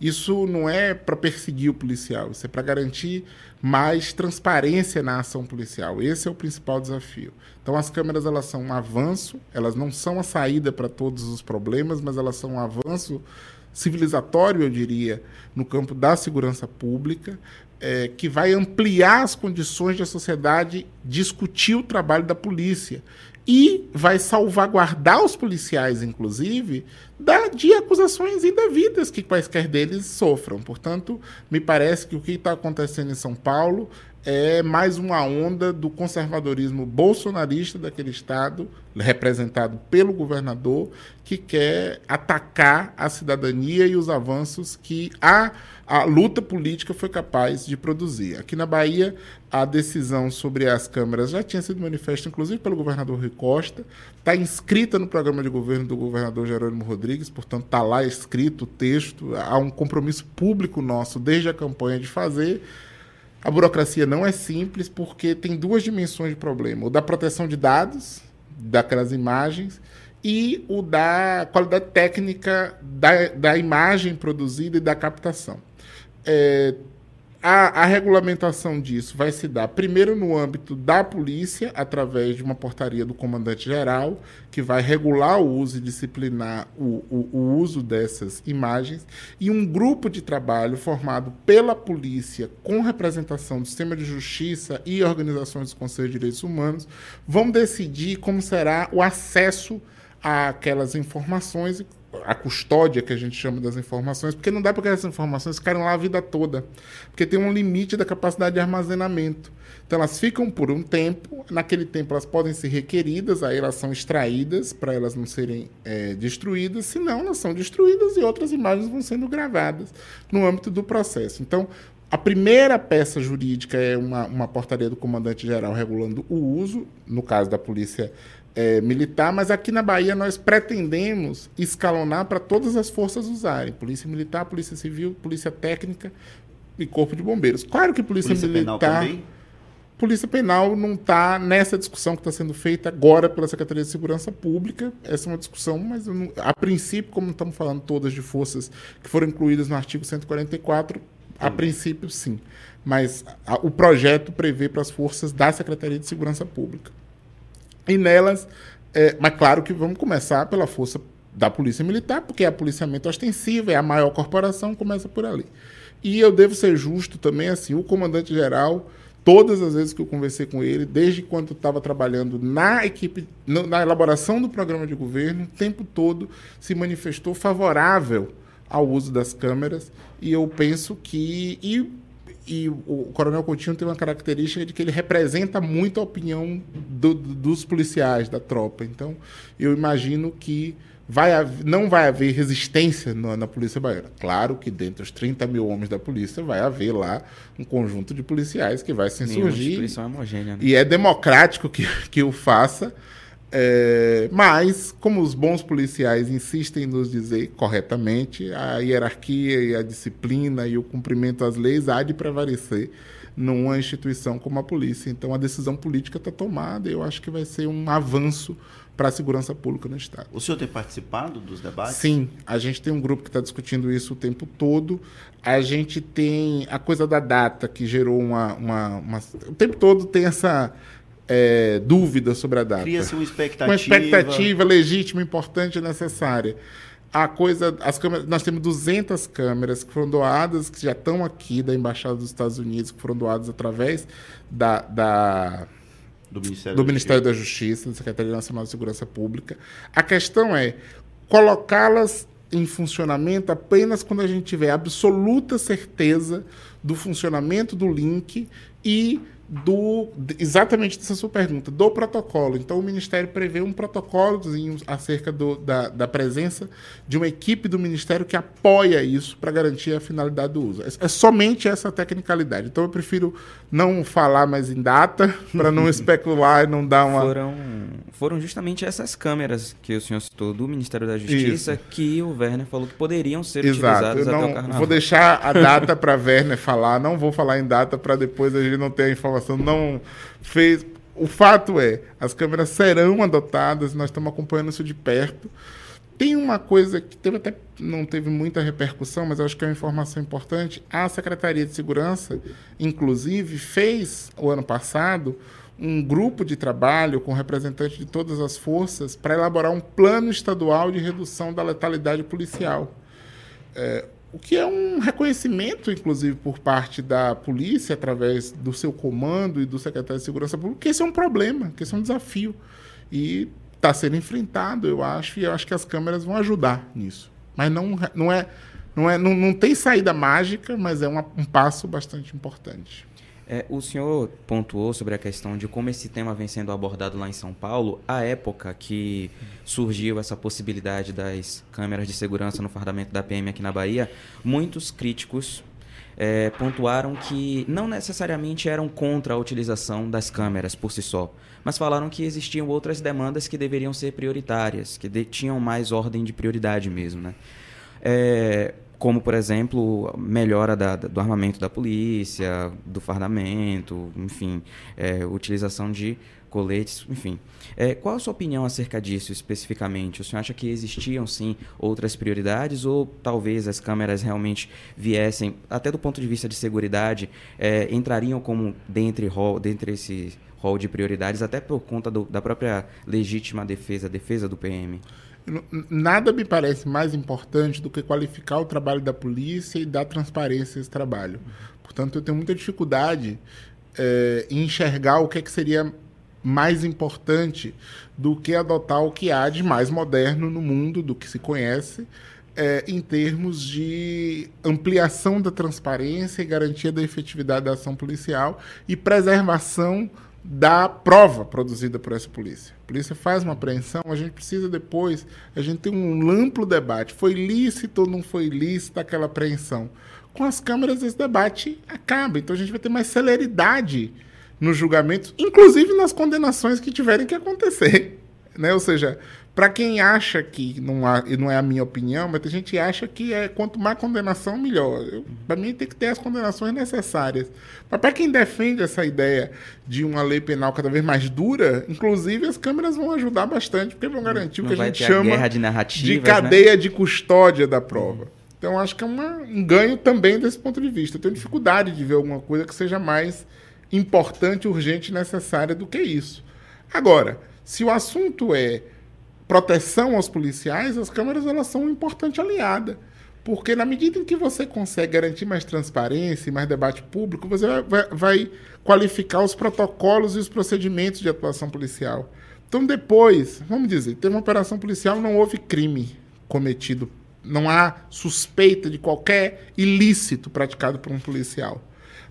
Isso não é para perseguir o policial, isso é para garantir mais transparência na ação policial. Esse é o principal desafio. Então as câmeras elas são um avanço, elas não são a saída para todos os problemas, mas elas são um avanço civilizatório, eu diria, no campo da segurança pública, é, que vai ampliar as condições de a sociedade discutir o trabalho da polícia e vai salvaguardar os policiais, inclusive, da, de acusações indevidas que quaisquer deles sofram. Portanto, me parece que o que está acontecendo em São Paulo é mais uma onda do conservadorismo bolsonarista daquele estado, representado pelo governador, que quer atacar a cidadania e os avanços que a, a luta política foi capaz de produzir. Aqui na Bahia, a decisão sobre as câmeras já tinha sido manifesta, inclusive, pelo governador Rui Costa, está inscrita no programa de governo do governador Jerônimo Rodrigues, portanto, está lá escrito o texto, há um compromisso público nosso desde a campanha de fazer a burocracia não é simples porque tem duas dimensões de problema: o da proteção de dados, daquelas imagens, e o da qualidade técnica da, da imagem produzida e da captação. É, a, a, regulamentação disso vai se dar primeiro no âmbito da polícia, através de uma portaria do comandante-geral, que vai regular o uso e disciplinar o, o, o, uso dessas imagens, e um grupo de trabalho formado pela polícia, com representação do sistema de justiça e organizações dos Conselhos de Direitos Humanos, vão decidir como será o acesso àquelas informações a custódia que a gente chama das informações, porque não dá para que essas informações ficarem lá a vida toda, porque tem um limite da capacidade de armazenamento. Então elas ficam por um tempo, naquele tempo elas podem ser requeridas, aí elas são extraídas para elas não serem é, destruídas, senão elas são destruídas e outras imagens vão sendo gravadas no âmbito do processo. Então, a primeira peça jurídica é uma, uma portaria do comandante-geral regulando o uso, no caso da Polícia é, militar, mas aqui na Bahia nós pretendemos escalonar para todas as forças usarem: Polícia Militar, Polícia Civil, Polícia Técnica e Corpo de Bombeiros. Claro que Polícia, polícia Militar. Penal? Polícia Penal não está nessa discussão que está sendo feita agora pela Secretaria de Segurança Pública. Essa é uma discussão, mas não, a princípio, como estamos falando todas de forças que foram incluídas no artigo 144, a princípio sim. Mas a, o projeto prevê para as forças da Secretaria de Segurança Pública. E nelas, é, mas claro que vamos começar pela força da Polícia Militar, porque é policiamento ostensivo, é a maior corporação, começa por ali. E eu devo ser justo também, assim, o comandante-geral, todas as vezes que eu conversei com ele, desde quando estava trabalhando na equipe, na elaboração do programa de governo, o tempo todo se manifestou favorável ao uso das câmeras, e eu penso que. E e o Coronel Coutinho tem uma característica de que ele representa muito a opinião do, dos policiais, da tropa. Então, eu imagino que vai haver, não vai haver resistência na, na, Polícia Baiana. Claro que dentro dos 30 mil homens da polícia vai haver lá um conjunto de policiais que vai se insurgir. É homogênea, né? E é democrático que, que o faça, é, mas, como os bons policiais insistem em nos dizer corretamente, a hierarquia e a disciplina e o cumprimento às leis há de prevalecer numa instituição como a polícia. Então, a decisão política está tomada e eu acho que vai ser um avanço para a segurança pública no Estado. O senhor tem participado dos debates? Sim, a gente tem um grupo que está discutindo isso o tempo todo. A gente tem a coisa da data, que gerou uma, uma, uma. O tempo todo tem essa é, dúvida sobre a data. Cria-se uma expectativa. Uma expectativa legítima, importante e necessária. A coisa, as câmeras, nós temos 200 câmeras que foram doadas, que já estão aqui da Embaixada dos Estados Unidos, que foram doadas através da, da do Ministério, do da, Ministério Justiça. da Justiça, da Secretaria Nacional de Segurança Pública. A questão é colocá-las em funcionamento apenas quando a gente tiver absoluta certeza do funcionamento do link e do exatamente dessa sua pergunta, do protocolo. Então, o Ministério prevê um protocolo acerca do, da, da presença de uma equipe do Ministério que apoia isso para garantir a finalidade do uso. É, é, somente essa tecnicalidade. Então, eu prefiro não falar mais em data, [laughs] para não especular e não dar uma. Foram, foram justamente essas câmeras que o senhor citou do Ministério da Justiça isso. que o Werner falou que poderiam ser Exato. utilizadas eu não. Vou deixar a [laughs] data para Werner falar, não vou falar em data para depois a gente não ter a informação não fez. O fato é, as câmeras serão adotadas, nós estamos acompanhando isso de perto. Tem uma coisa que teve até não teve muita repercussão, mas acho que é uma informação importante. A Secretaria de Segurança, inclusive, fez o ano passado um grupo de trabalho com representantes de todas as forças para elaborar um plano estadual de redução da letalidade policial. É, o que é um reconhecimento, inclusive, por parte da polícia, através do seu comando e do secretário de Segurança Pública, que esse é um problema, que esse é um desafio. E está sendo enfrentado, eu acho, e eu acho que as câmeras vão ajudar nisso. Mas não, não é. Não, é, não, não tem saída mágica, mas é uma, um passo bastante importante. É, o senhor pontuou sobre a questão de como esse tema vem sendo abordado lá em São Paulo. A época que surgiu essa possibilidade das câmeras de segurança no fardamento da PM aqui na Bahia, muitos críticos é, pontuaram que não necessariamente eram contra a utilização das câmeras por si só, mas falaram que existiam outras demandas que deveriam ser prioritárias, que de, tinham mais ordem de prioridade mesmo. Né? É, como, por exemplo, melhora da, do armamento da polícia, do fardamento, enfim, é, utilização de coletes, enfim. É, qual a sua opinião acerca disso especificamente? O senhor acha que existiam, sim, outras prioridades ou talvez as câmeras realmente viessem, até do ponto de vista de segurança, é, entrariam como dentre, hall, dentre esse rol de prioridades, até por conta do, da própria legítima defesa, defesa do PM? Nada me parece mais importante do que qualificar o trabalho da polícia e dar transparência a esse trabalho. Portanto, eu tenho muita dificuldade é, em enxergar o que, é que seria mais importante do que adotar o que há de mais moderno no mundo, do que se conhece, é, em termos de ampliação da transparência e garantia da efetividade da ação policial e preservação da prova produzida por essa polícia. A polícia faz uma apreensão, a gente precisa depois, a gente tem um amplo debate. Foi lícito ou não foi lícita aquela apreensão? Com as câmeras esse debate acaba, então a gente vai ter mais celeridade nos julgamentos, inclusive nas condenações que tiverem que acontecer. [laughs] Né? Ou seja, para quem acha que, não, há, e não é a minha opinião, mas a gente acha que é quanto mais condenação, melhor. Para mim, tem que ter as condenações necessárias. Mas para quem defende essa ideia de uma lei penal cada vez mais dura, inclusive as câmeras vão ajudar bastante, porque vão garantir não o que a gente chama a de, de, né? cadeia né? de custódia da prova. Então, acho que é uma, um ganho também desse ponto de vista. Eu tenho dificuldade de ver alguma coisa que seja mais importante, urgente e necessária do que isso. Agora, se o assunto é proteção aos policiais, as câmeras elas são uma importante aliada. Porque na medida em que você consegue garantir mais transparência e mais debate público, você vai, vai, qualificar os protocolos e os procedimentos de atuação policial. Então depois, vamos dizer, teve uma operação policial, não houve crime cometido, não há suspeita de qualquer ilícito praticado por um policial.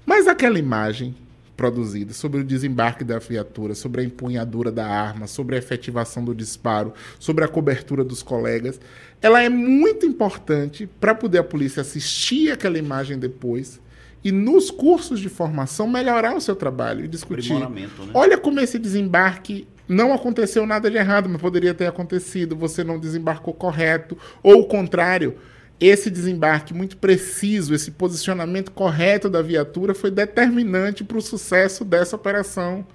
Mas aquela imagem produzida, sobre o desembarque da viatura, sobre a empunhadura da arma, sobre a efetivação do disparo, sobre a cobertura dos colegas, ela é muito importante para poder a polícia assistir aquela imagem depois e nos cursos de formação melhorar o seu trabalho e discutir. Né? Olha como esse desembarque não aconteceu nada de errado, mas poderia ter acontecido, você não desembarcou correto, ou o contrário, esse desembarque muito preciso, esse posicionamento correto da viatura foi determinante para o sucesso dessa operação,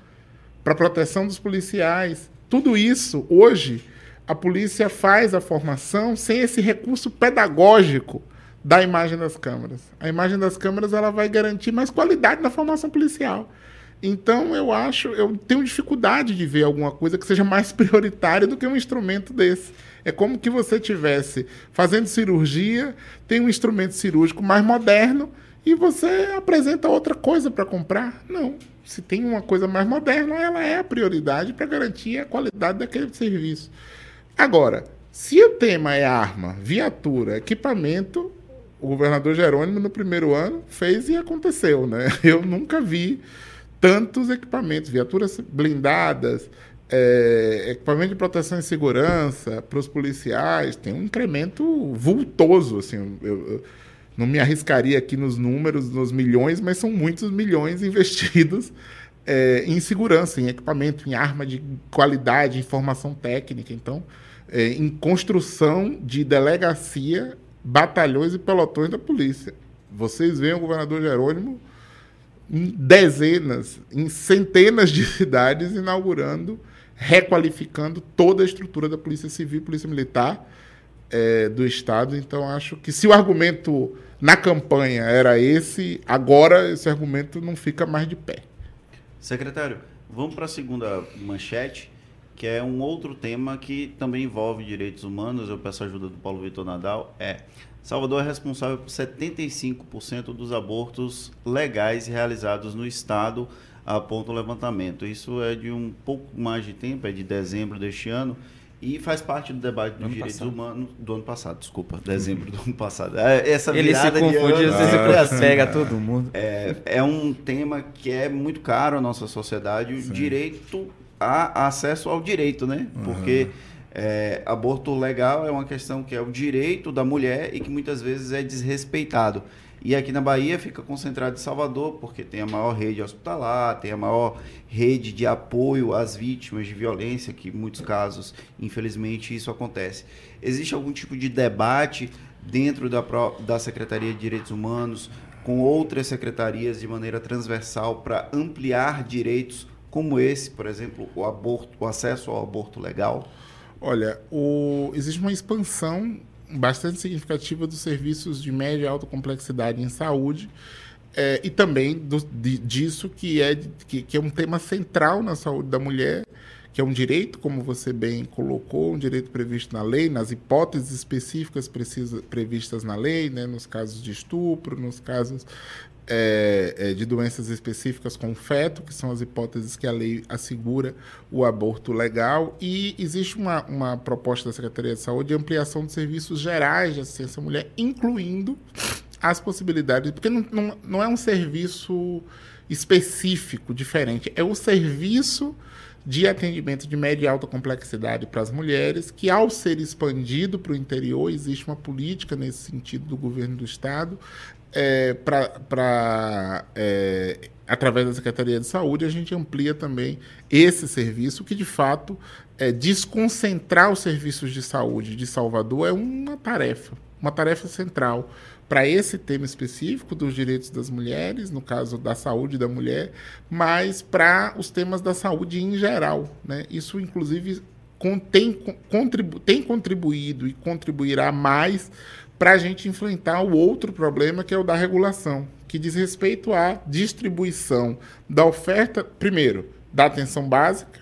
para a proteção dos policiais. Tudo isso, hoje, a polícia faz a formação sem esse recurso pedagógico da imagem das câmeras. A imagem das câmeras ela vai garantir mais qualidade na formação policial. Então, eu acho, eu tenho dificuldade de ver alguma coisa que seja mais [laughs] prioritária do que um instrumento desse. É como que você tivesse fazendo cirurgia, tem um instrumento cirúrgico mais moderno e você apresenta outra coisa para comprar. Não. Se tem uma coisa mais moderna, ela é a prioridade para garantir a qualidade daquele serviço. Agora, se o tema é arma, viatura, equipamento, o governador Jerônimo, no primeiro ano, fez e aconteceu. Né? [laughs] Eu nunca vi tantos equipamentos, viaturas blindadas, é, equipamento de proteção e segurança para os policiais, tem um incremento vultoso. Assim, eu, eu, não me arriscaria aqui nos números, nos milhões, mas são muitos milhões investidos [laughs] é, em segurança, em equipamento, em arma de qualidade, informação técnica. Então, é, em construção de delegacia, batalhões e pelotões da polícia. Vocês veem o governador Jerônimo em dezenas, em centenas de [laughs] cidades inaugurando, requalificando toda a estrutura da Polícia Civil Polícia Militar é, do Estado. Então, acho que se o argumento na campanha era esse, agora esse argumento não fica mais de pé. Secretário, vamos para a segunda manchete, que é um outro tema que também envolve direitos humanos. Eu peço a ajuda do Paulo Vitor Nadal. É Salvador é responsável por 75% dos abortos legais realizados no estado, aponta o levantamento. Isso é de um pouco mais de tempo, é de dezembro deste ano. E faz parte do debate dos direitos passado. humanos do ano passado, desculpa, dezembro do ano passado. É, essa Ele se confunde, às vezes ah, assim, pega todo mundo. É, é um tema que é muito caro à nossa sociedade, o Sim. direito a acesso ao direito, né? Uhum. Porque é, aborto legal é uma questão que é o direito da mulher e que muitas vezes é desrespeitado. E aqui na Bahia fica concentrado em Salvador, porque tem a maior rede hospitalar, tem a maior rede de apoio às vítimas de violência, que em muitos casos, infelizmente, isso acontece. Existe algum tipo de debate dentro da, da Secretaria de Direitos Humanos, com outras secretarias de maneira transversal, para ampliar direitos como esse, por exemplo, o aborto, o acesso ao aborto legal? Olha, o, existe uma expansão bastante significativa dos serviços de média e alta complexidade em saúde é, e também do, de, disso que é, que, que é um tema central na saúde da mulher, que é um direito, como você bem colocou, um direito previsto na lei, nas hipóteses específicas precisa, previstas na lei, né, nos casos de estupro, nos casos é, é, de doenças específicas com feto, que são as hipóteses que a lei assegura o aborto legal, e existe uma, uma proposta da Secretaria de Saúde de ampliação de serviços gerais de assistência à mulher, incluindo as possibilidades, porque não, não, não é um serviço específico, diferente, é o serviço de atendimento de média e alta complexidade para as mulheres, que ao ser expandido para o interior, existe uma política nesse sentido do governo do Estado, é, para é, através da Secretaria de Saúde, a gente amplia também esse serviço, que de fato é, desconcentrar os serviços de saúde de Salvador é uma tarefa, uma tarefa central para esse tema específico dos direitos das mulheres, no caso da saúde da mulher, mas para os temas da saúde em geral. Né? Isso, inclusive, tem, contribu tem contribuído e contribuirá mais para a gente enfrentar o outro problema, que é o da regulação, que diz respeito à distribuição da oferta, primeiro, da atenção básica,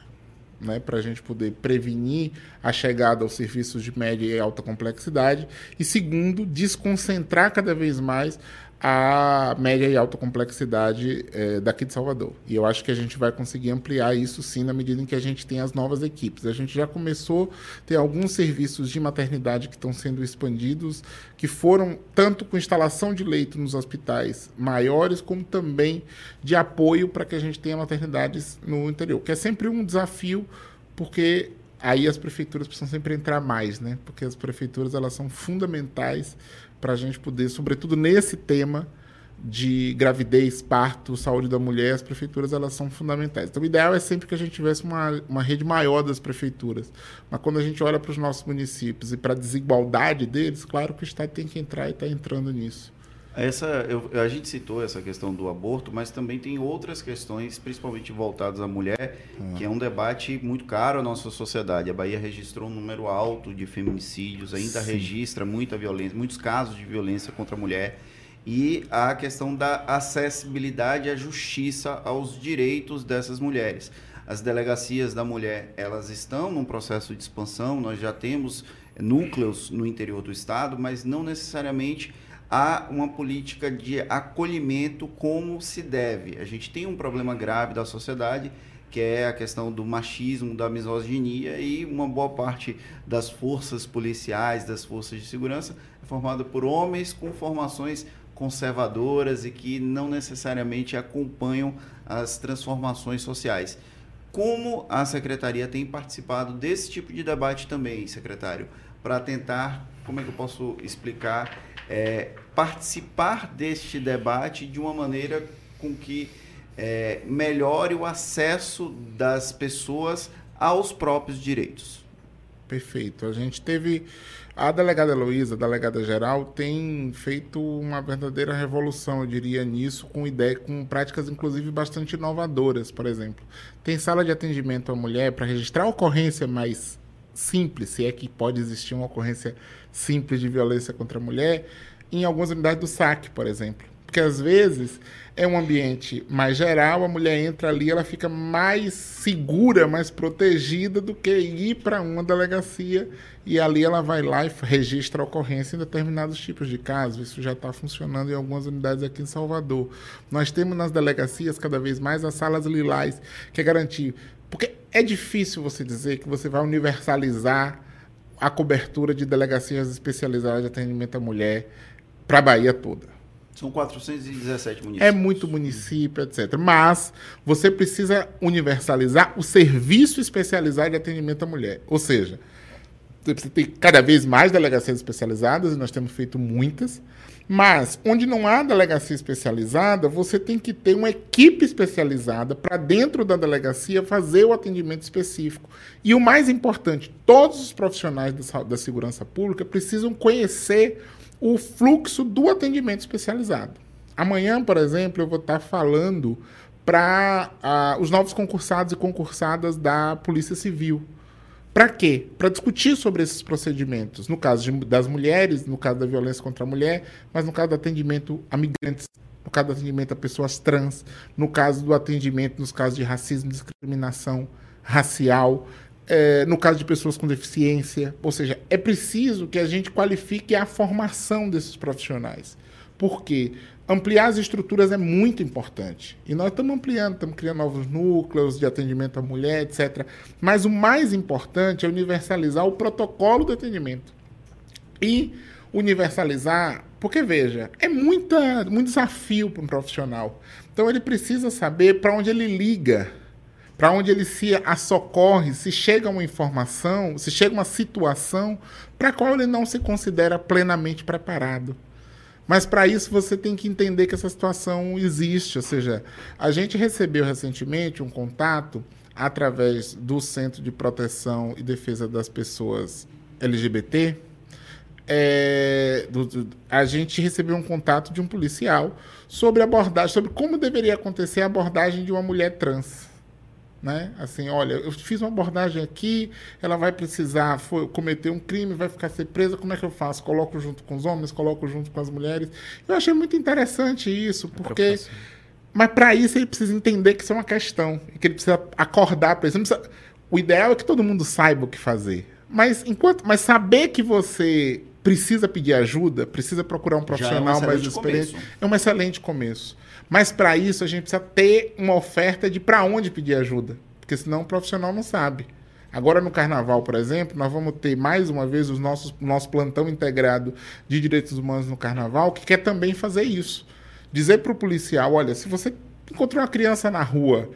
né, para a gente poder prevenir a chegada aos serviços de média e alta complexidade, e segundo, desconcentrar cada vez mais a média e alta complexidade é, daqui de Salvador. E eu acho que a gente vai conseguir ampliar isso sim na medida em que a gente tem as novas equipes. A gente já começou a ter alguns serviços de maternidade que estão sendo expandidos, que foram tanto com instalação de leito nos hospitais maiores, como também de apoio para que a gente tenha maternidades no interior, que é sempre um desafio, porque aí as prefeituras precisam sempre entrar mais, né? Porque as prefeituras elas são fundamentais para a gente poder, sobretudo nesse tema de gravidez, parto, saúde da mulher, as prefeituras elas são fundamentais. Então, o ideal é sempre que a gente tivesse uma, uma rede maior das prefeituras. Mas quando a gente olha para os nossos municípios e para a desigualdade deles, claro que o Estado tem que entrar e está entrando nisso. Essa, eu, a gente citou essa questão do aborto, mas também tem outras questões, principalmente voltadas à mulher, hum. que é um debate muito caro à nossa sociedade. A Bahia registrou um número alto de feminicídios, ainda Sim. registra muita violência, muitos casos de violência contra a mulher. E a questão da acessibilidade à justiça, aos direitos dessas mulheres. As delegacias da mulher, elas estão num processo de expansão, nós já temos núcleos no interior do estado, mas não necessariamente há uma política de acolhimento como se deve. A gente tem um problema grave da sociedade que é a questão do machismo, da misoginia e uma boa parte das forças policiais, das forças de segurança é formada por homens com formações conservadoras e que não necessariamente acompanham as transformações sociais. Como a secretaria tem participado desse tipo de debate também, secretário, para tentar, como é que eu posso explicar, é, participar deste debate de uma maneira com que é, melhore o acesso das pessoas aos próprios direitos. Perfeito. A gente teve. A delegada Heloísa, delegada geral, tem feito uma verdadeira revolução, eu diria, nisso, com ideia, com práticas, inclusive, bastante inovadoras, por exemplo. Tem sala de atendimento à mulher para registrar ocorrência mais simples, se é que pode existir uma ocorrência simples de violência contra a mulher, em algumas unidades do SAC, por exemplo. Porque às vezes é um ambiente mais geral, a mulher entra ali, ela fica mais segura, mais protegida do que ir para uma delegacia e ali ela vai lá e registra a ocorrência em determinados tipos de casos. Isso já está funcionando em algumas unidades aqui em Salvador. Nós temos nas delegacias cada vez mais as salas lilás, que é garantir. Porque é difícil você dizer que você vai universalizar a cobertura de delegacias especializadas de atendimento à mulher para a Bahia toda. São 417 municípios. É muito município, etc. Mas você precisa universalizar o serviço especializado de atendimento à mulher. Ou seja, você precisa ter cada vez mais delegacias especializadas, e nós temos feito muitas. Mas, onde não há delegacia especializada, você tem que ter uma equipe especializada para dentro da delegacia fazer o atendimento específico. E o mais importante, todos os profissionais da, da segurança pública precisam conhecer o fluxo do atendimento especializado. Amanhã, por exemplo, eu vou estar falando para uh, os novos concursados e concursadas da Polícia Civil. Para quê? Para discutir sobre esses procedimentos. No caso de, das mulheres, no caso da violência contra a mulher, mas no caso do atendimento a migrantes, no caso do atendimento a pessoas trans, no caso do atendimento nos casos de racismo, discriminação racial, é, no caso de pessoas com deficiência. Ou seja, é preciso que a gente qualifique a formação desses profissionais. Por quê? Ampliar as estruturas é muito importante. E nós estamos ampliando, estamos criando novos núcleos de atendimento à mulher, etc. Mas o mais importante é universalizar o protocolo de atendimento. E universalizar, porque veja, é muita, muito desafio para um profissional. Então ele precisa saber para onde ele liga para onde ele se socorre, se chega uma informação, se chega uma situação para a qual ele não se considera plenamente preparado. Mas para isso você tem que entender que essa situação existe. Ou seja, a gente recebeu recentemente um contato através do Centro de Proteção e Defesa das Pessoas LGBT. É, do, do, a gente recebeu um contato de um policial sobre abordagem, sobre como deveria acontecer a abordagem de uma mulher trans né? Assim, olha, eu fiz uma abordagem aqui, ela vai precisar foi, cometer um crime, vai ficar ser presa, como é que eu faço? Coloco junto com os homens, coloco junto com as mulheres. Eu achei muito interessante isso, porque mas para isso ele precisa entender que isso é uma questão, que ele precisa acordar para isso. Precisa... O ideal é que todo mundo saiba o que fazer. Mas enquanto, mas saber que você precisa pedir ajuda, precisa procurar um profissional é um mais experiente, começo. é um excelente começo. Mas para isso a gente precisa ter uma oferta de para onde pedir ajuda, porque senão o profissional não sabe. Agora no carnaval, por exemplo, nós vamos ter mais uma vez o nosso, nosso plantão integrado de direitos humanos no carnaval, que quer também fazer isso. Dizer para o policial: olha, se você encontrou uma criança na rua,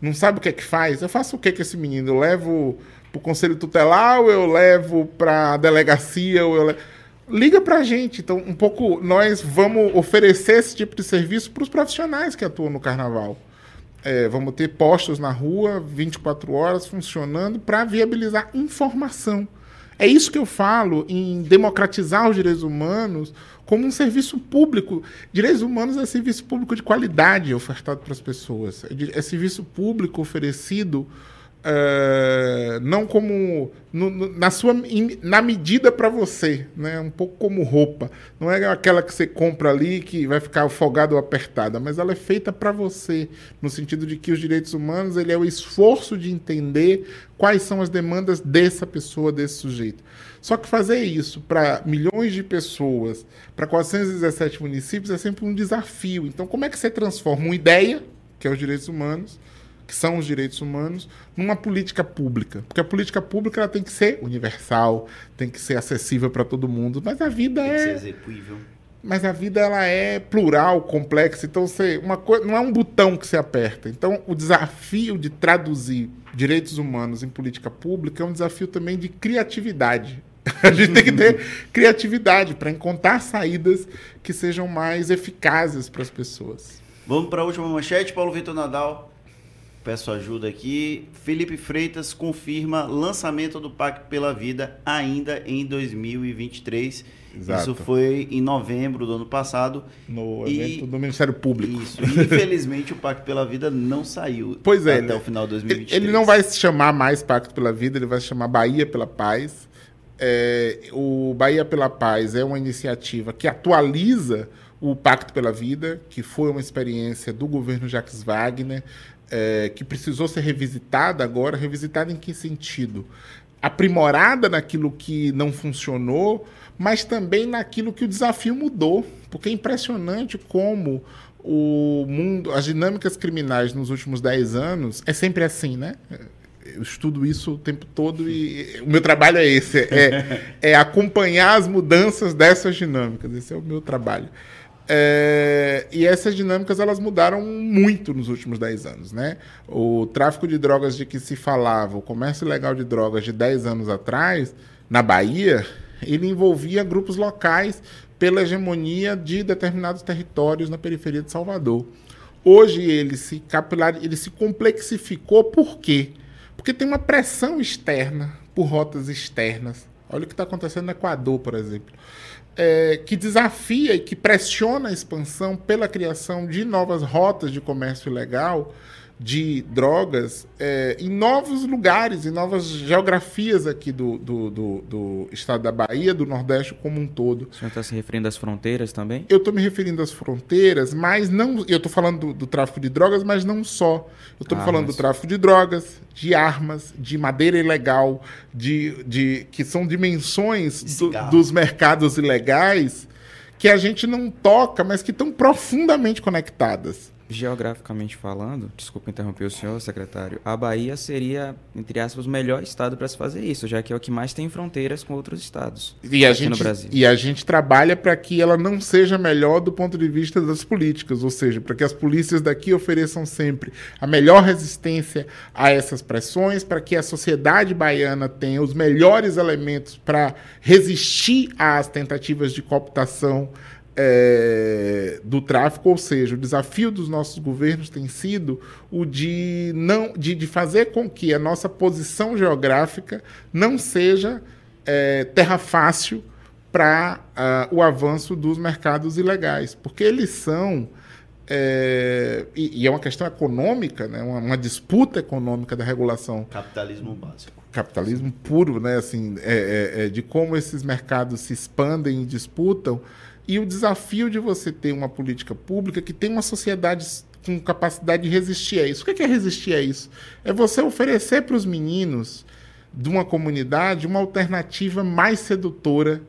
não sabe o que é que faz, eu faço o que com esse menino? Eu levo para o conselho tutelar ou eu levo para a delegacia? Ou eu levo liga para a gente. Então, um pouco, nós vamos oferecer esse tipo de serviço para os profissionais que atuam no carnaval. É, vamos ter postos na rua 24 horas funcionando para viabilizar informação. É isso que eu falo em democratizar os direitos humanos como um serviço público. Direitos humanos é serviço público de qualidade ofertado para as pessoas. É, é serviço público oferecido Uh, não como no, no, na sua na medida para você, né? Um pouco como roupa. Não é aquela que você compra ali que vai ficar afogada ou apertada, mas ela é feita para você, no sentido de que os direitos humanos ele é o esforço de entender quais são as demandas dessa pessoa, desse sujeito. Só que fazer isso para milhões de pessoas, para 417 municípios é sempre um desafio. Então, como é que você transforma uma ideia, que é os direitos humanos, que são os direitos humanos, numa política pública. Porque a política pública ela tem que ser universal, tem que ser acessível para todo mundo. Mas a vida tem é. Tem que ser execuível. mas a vida ela é plural, complexa. Então, você, uma coisa, não é um botão que você aperta. Então, o desafio de traduzir direitos humanos em política pública é um desafio também de criatividade. [laughs] A gente tem que ter [laughs] criatividade para encontrar saídas que sejam mais eficazes para as pessoas. Vamos para a última manchete, Paulo Vitor Nadal. Peço ajuda aqui. Felipe Freitas confirma lançamento do Pacto pela Vida ainda em 2023. Exato. Isso foi em novembro do ano passado. No e, evento do Ministério Público. Isso. E, [laughs] infelizmente o Pacto pela Vida não saiu pois é, até o final de 2023. Ele não vai se chamar mais Pacto pela Vida, ele vai se chamar Bahia pela Paz. É, o Bahia pela Paz é uma iniciativa que atualiza o Pacto pela Vida, que foi uma experiência do governo Jacques Wagner, é, que precisou ser revisitada agora. Revisitada em que sentido? Aprimorada naquilo que não funcionou, mas também naquilo que o desafio mudou. Porque é impressionante como o mundo, as dinâmicas criminais nos últimos 10 anos é sempre assim, né? Eu estudo isso o tempo todo e o meu trabalho é esse, é, é [laughs] acompanhar as mudanças dessas dinâmicas. Esse é o meu trabalho. É, e essas dinâmicas elas mudaram muito nos últimos 10 anos. Né? O tráfico de drogas de que se falava, o comércio ilegal de drogas de 10 anos atrás, na Bahia, ele envolvia grupos locais pela hegemonia de determinados territórios na periferia de Salvador. Hoje ele se capilar, ele se complexificou por quê? Porque tem uma pressão externa por rotas externas. Olha o que está acontecendo no Equador, por exemplo é, que desafia e que pressiona a expansão pela criação de novas rotas de comércio ilegal de drogas é, em novos lugares, em novas geografias aqui do, do, do, do, estado da Bahia, do Nordeste como um todo. O senhor está se referindo às fronteiras também? Eu estou me referindo às fronteiras, mas não. Eu estou falando do, do, tráfico de drogas, mas não só. Eu estou ah, falando mas... do tráfico de drogas, de armas, de madeira ilegal, de, de que são dimensões dos mercados ilegais que a gente não toca, mas que estão profundamente conectadas. Geograficamente falando, desculpa interromper o senhor, secretário, a Bahia seria, entre aspas, o melhor estado para se fazer isso, já que é o que mais tem fronteiras com outros estados e a gente, no Brasil. E a gente trabalha para que ela não seja melhor do ponto de vista das políticas, ou seja, para que as polícias daqui ofereçam sempre a melhor resistência a essas pressões, para que a sociedade baiana tenha os melhores elementos para resistir às tentativas de cooptação é, do tráfico, ou seja, o desafio dos nossos governos tem sido o de não de, de fazer com que a nossa posição geográfica não seja é, terra fácil para uh, ah, o avanço dos mercados ilegais, porque eles são é, e, e, é uma questão econômica, né? uma, uma, disputa econômica da regulação. Capitalismo básico. Capitalismo puro, né? assim, é, é, é de como esses mercados se expandem e disputam e o desafio de você ter uma política pública que tem uma sociedade com capacidade de resistir a isso. O que é resistir a isso? É você oferecer para os meninos de uma comunidade uma alternativa mais sedutora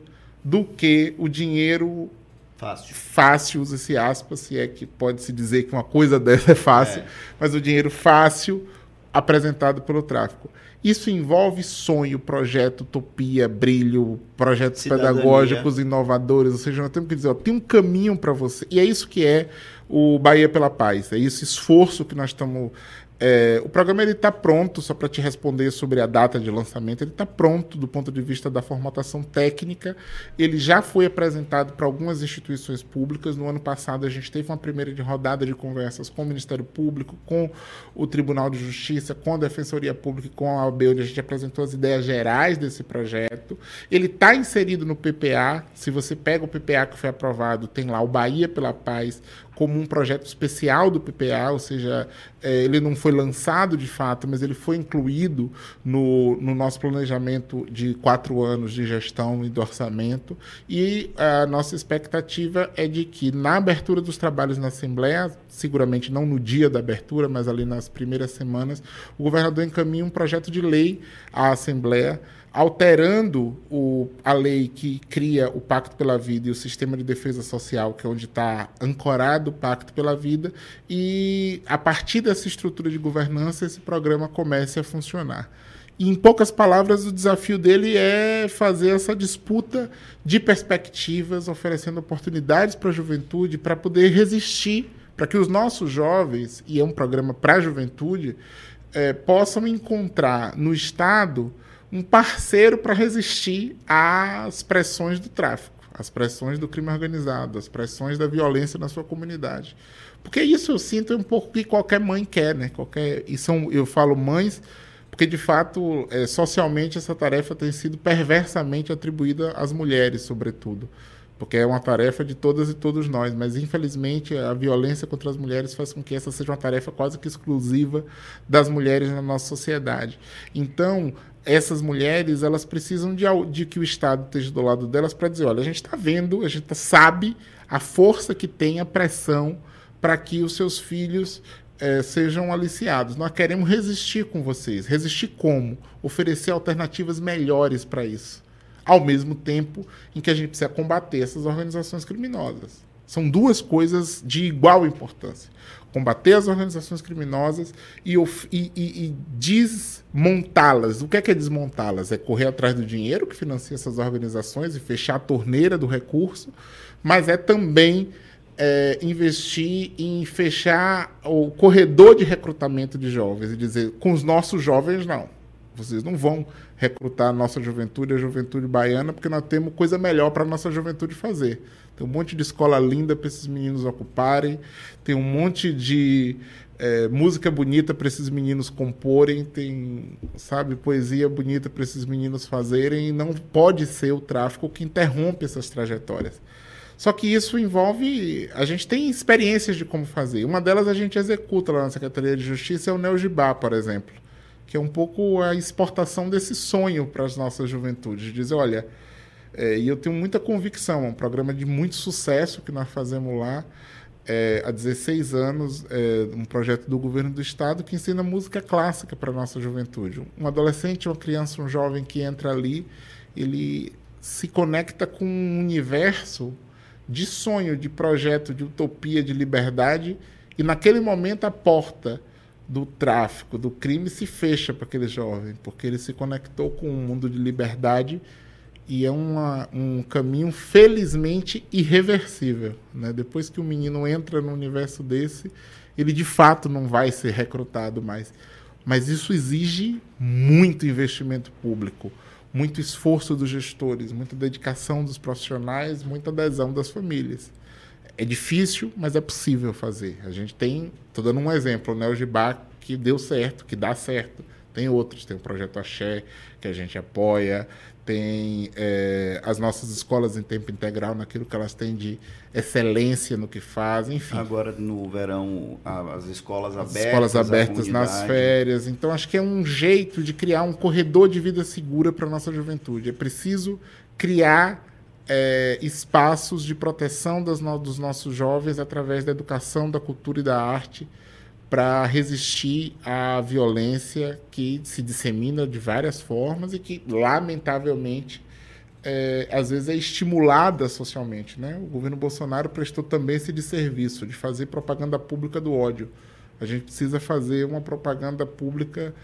do que o dinheiro fácil. Fácil, usa-se aspas, se é que pode se dizer que uma coisa [laughs] dessa é fácil, é. mas o dinheiro fácil apresentado pelo tráfico. Isso envolve sonho, projeto, utopia, brilho, projetos Cidadania. pedagógicos inovadores. Ou seja, nós temos que dizer, ó, tem um caminho para você. E é isso que é o Bahia pela Paz. É esse esforço que nós estamos é, o programa está pronto, só para te responder sobre a data de lançamento, ele está pronto do ponto de vista da formatação técnica. Ele já foi apresentado para algumas instituições públicas. No ano passado, a gente teve uma primeira de rodada de conversas com o Ministério Público, com o Tribunal de Justiça, com a Defensoria Pública e com a OAB, onde a gente apresentou as ideias gerais desse projeto. Ele está inserido no PPA. Se você pega o PPA que foi aprovado, tem lá o Bahia pela Paz, como um projeto especial do PPA, ou seja, é, ele não foi lançado de fato, mas ele foi incluído no, no nosso planejamento de quatro anos de gestão e de orçamento. E a nossa expectativa é de que, na abertura dos trabalhos na Assembleia, seguramente não no dia da abertura, mas ali nas primeiras semanas, o governador encaminha um projeto de lei à Assembleia alterando o, a lei que cria o Pacto pela Vida e o Sistema de Defesa Social, que é onde está ancorado o Pacto pela Vida, e a partir dessa estrutura de governança esse programa comece a funcionar. Em poucas palavras, o desafio dele é fazer essa disputa de perspectivas, oferecendo oportunidades para a juventude, para poder resistir, para que os nossos jovens, e é um programa para a juventude, é, possam encontrar no Estado um parceiro para resistir às pressões do tráfico, às pressões do crime organizado, às pressões da violência na sua comunidade. Porque isso eu sinto é um pouco que qualquer mãe quer, né? Qualquer, e são, eu falo mães porque de fato, é, socialmente, essa tarefa tem sido perversamente atribuída às mulheres, sobretudo. Porque é uma tarefa de todas e todos nós, mas infelizmente a violência contra as mulheres faz com que essa seja uma tarefa quase que exclusiva das mulheres na nossa sociedade. Então, essas mulheres elas precisam de, de que o Estado esteja do lado delas para dizer: olha, a gente está vendo, a gente tá, sabe a força que tem a pressão para que os seus filhos é, sejam aliciados. Nós queremos resistir com vocês. Resistir como? Oferecer alternativas melhores para isso. Ao mesmo tempo em que a gente precisa combater essas organizações criminosas. São duas coisas de igual importância. Combater as organizações criminosas e, e, e desmontá-las. O que é, que é desmontá-las? É correr atrás do dinheiro que financia essas organizações e fechar a torneira do recurso, mas é também é, investir em fechar o corredor de recrutamento de jovens e dizer, com os nossos jovens, não. Vocês não vão recrutar a nossa juventude, a juventude baiana, porque nós temos coisa melhor para a nossa juventude fazer. Tem um monte de escola linda para esses meninos ocuparem, tem um monte de é, música bonita para esses meninos comporem, tem, sabe, poesia bonita para esses meninos fazerem, e não pode ser o tráfico que interrompe essas trajetórias. Só que isso envolve. A gente tem experiências de como fazer. Uma delas a gente executa lá na Secretaria de Justiça, é o Neogibá, por exemplo, que é um pouco a exportação desse sonho para as nossas juventudes. Dizer, olha, é, e eu tenho muita convicção, é um programa de muito sucesso que nós fazemos lá. É, há 16 anos, é, um projeto do governo do estado que ensina música clássica para a nossa juventude. Um adolescente, uma criança, um jovem que entra ali, ele se conecta com um universo de sonho, de projeto, de utopia, de liberdade, e naquele momento a porta do tráfico, do crime se fecha para aquele jovem, porque ele se conectou com um mundo de liberdade e é uma, um caminho felizmente irreversível. Né? Depois que o menino entra no universo desse, ele de fato não vai ser recrutado mais. Mas isso exige muito investimento público muito esforço dos gestores, muita dedicação dos profissionais, muita adesão das famílias. É difícil, mas é possível fazer. A gente tem, estou dando um exemplo, né, o Gibá que deu certo, que dá certo. Tem outros, tem o Projeto Axé, que a gente apoia, tem é, as nossas escolas em tempo integral, naquilo que elas têm de excelência no que fazem, enfim. Agora, no verão, as escolas abertas. As escolas abertas nas férias. Então, acho que é um jeito de criar um corredor de vida segura para a nossa juventude. É preciso criar é, espaços de proteção das, dos nossos jovens através da educação, da cultura e da arte para resistir à violência que se dissemina de várias formas e que, lamentavelmente, é, às vezes é estimulada socialmente. Né? O governo Bolsonaro prestou também esse de serviço, de fazer propaganda pública do ódio. A gente precisa fazer uma propaganda pública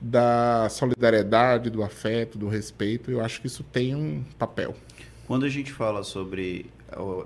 da solidariedade, do afeto, do respeito. Eu acho que isso tem um papel. Quando a gente fala sobre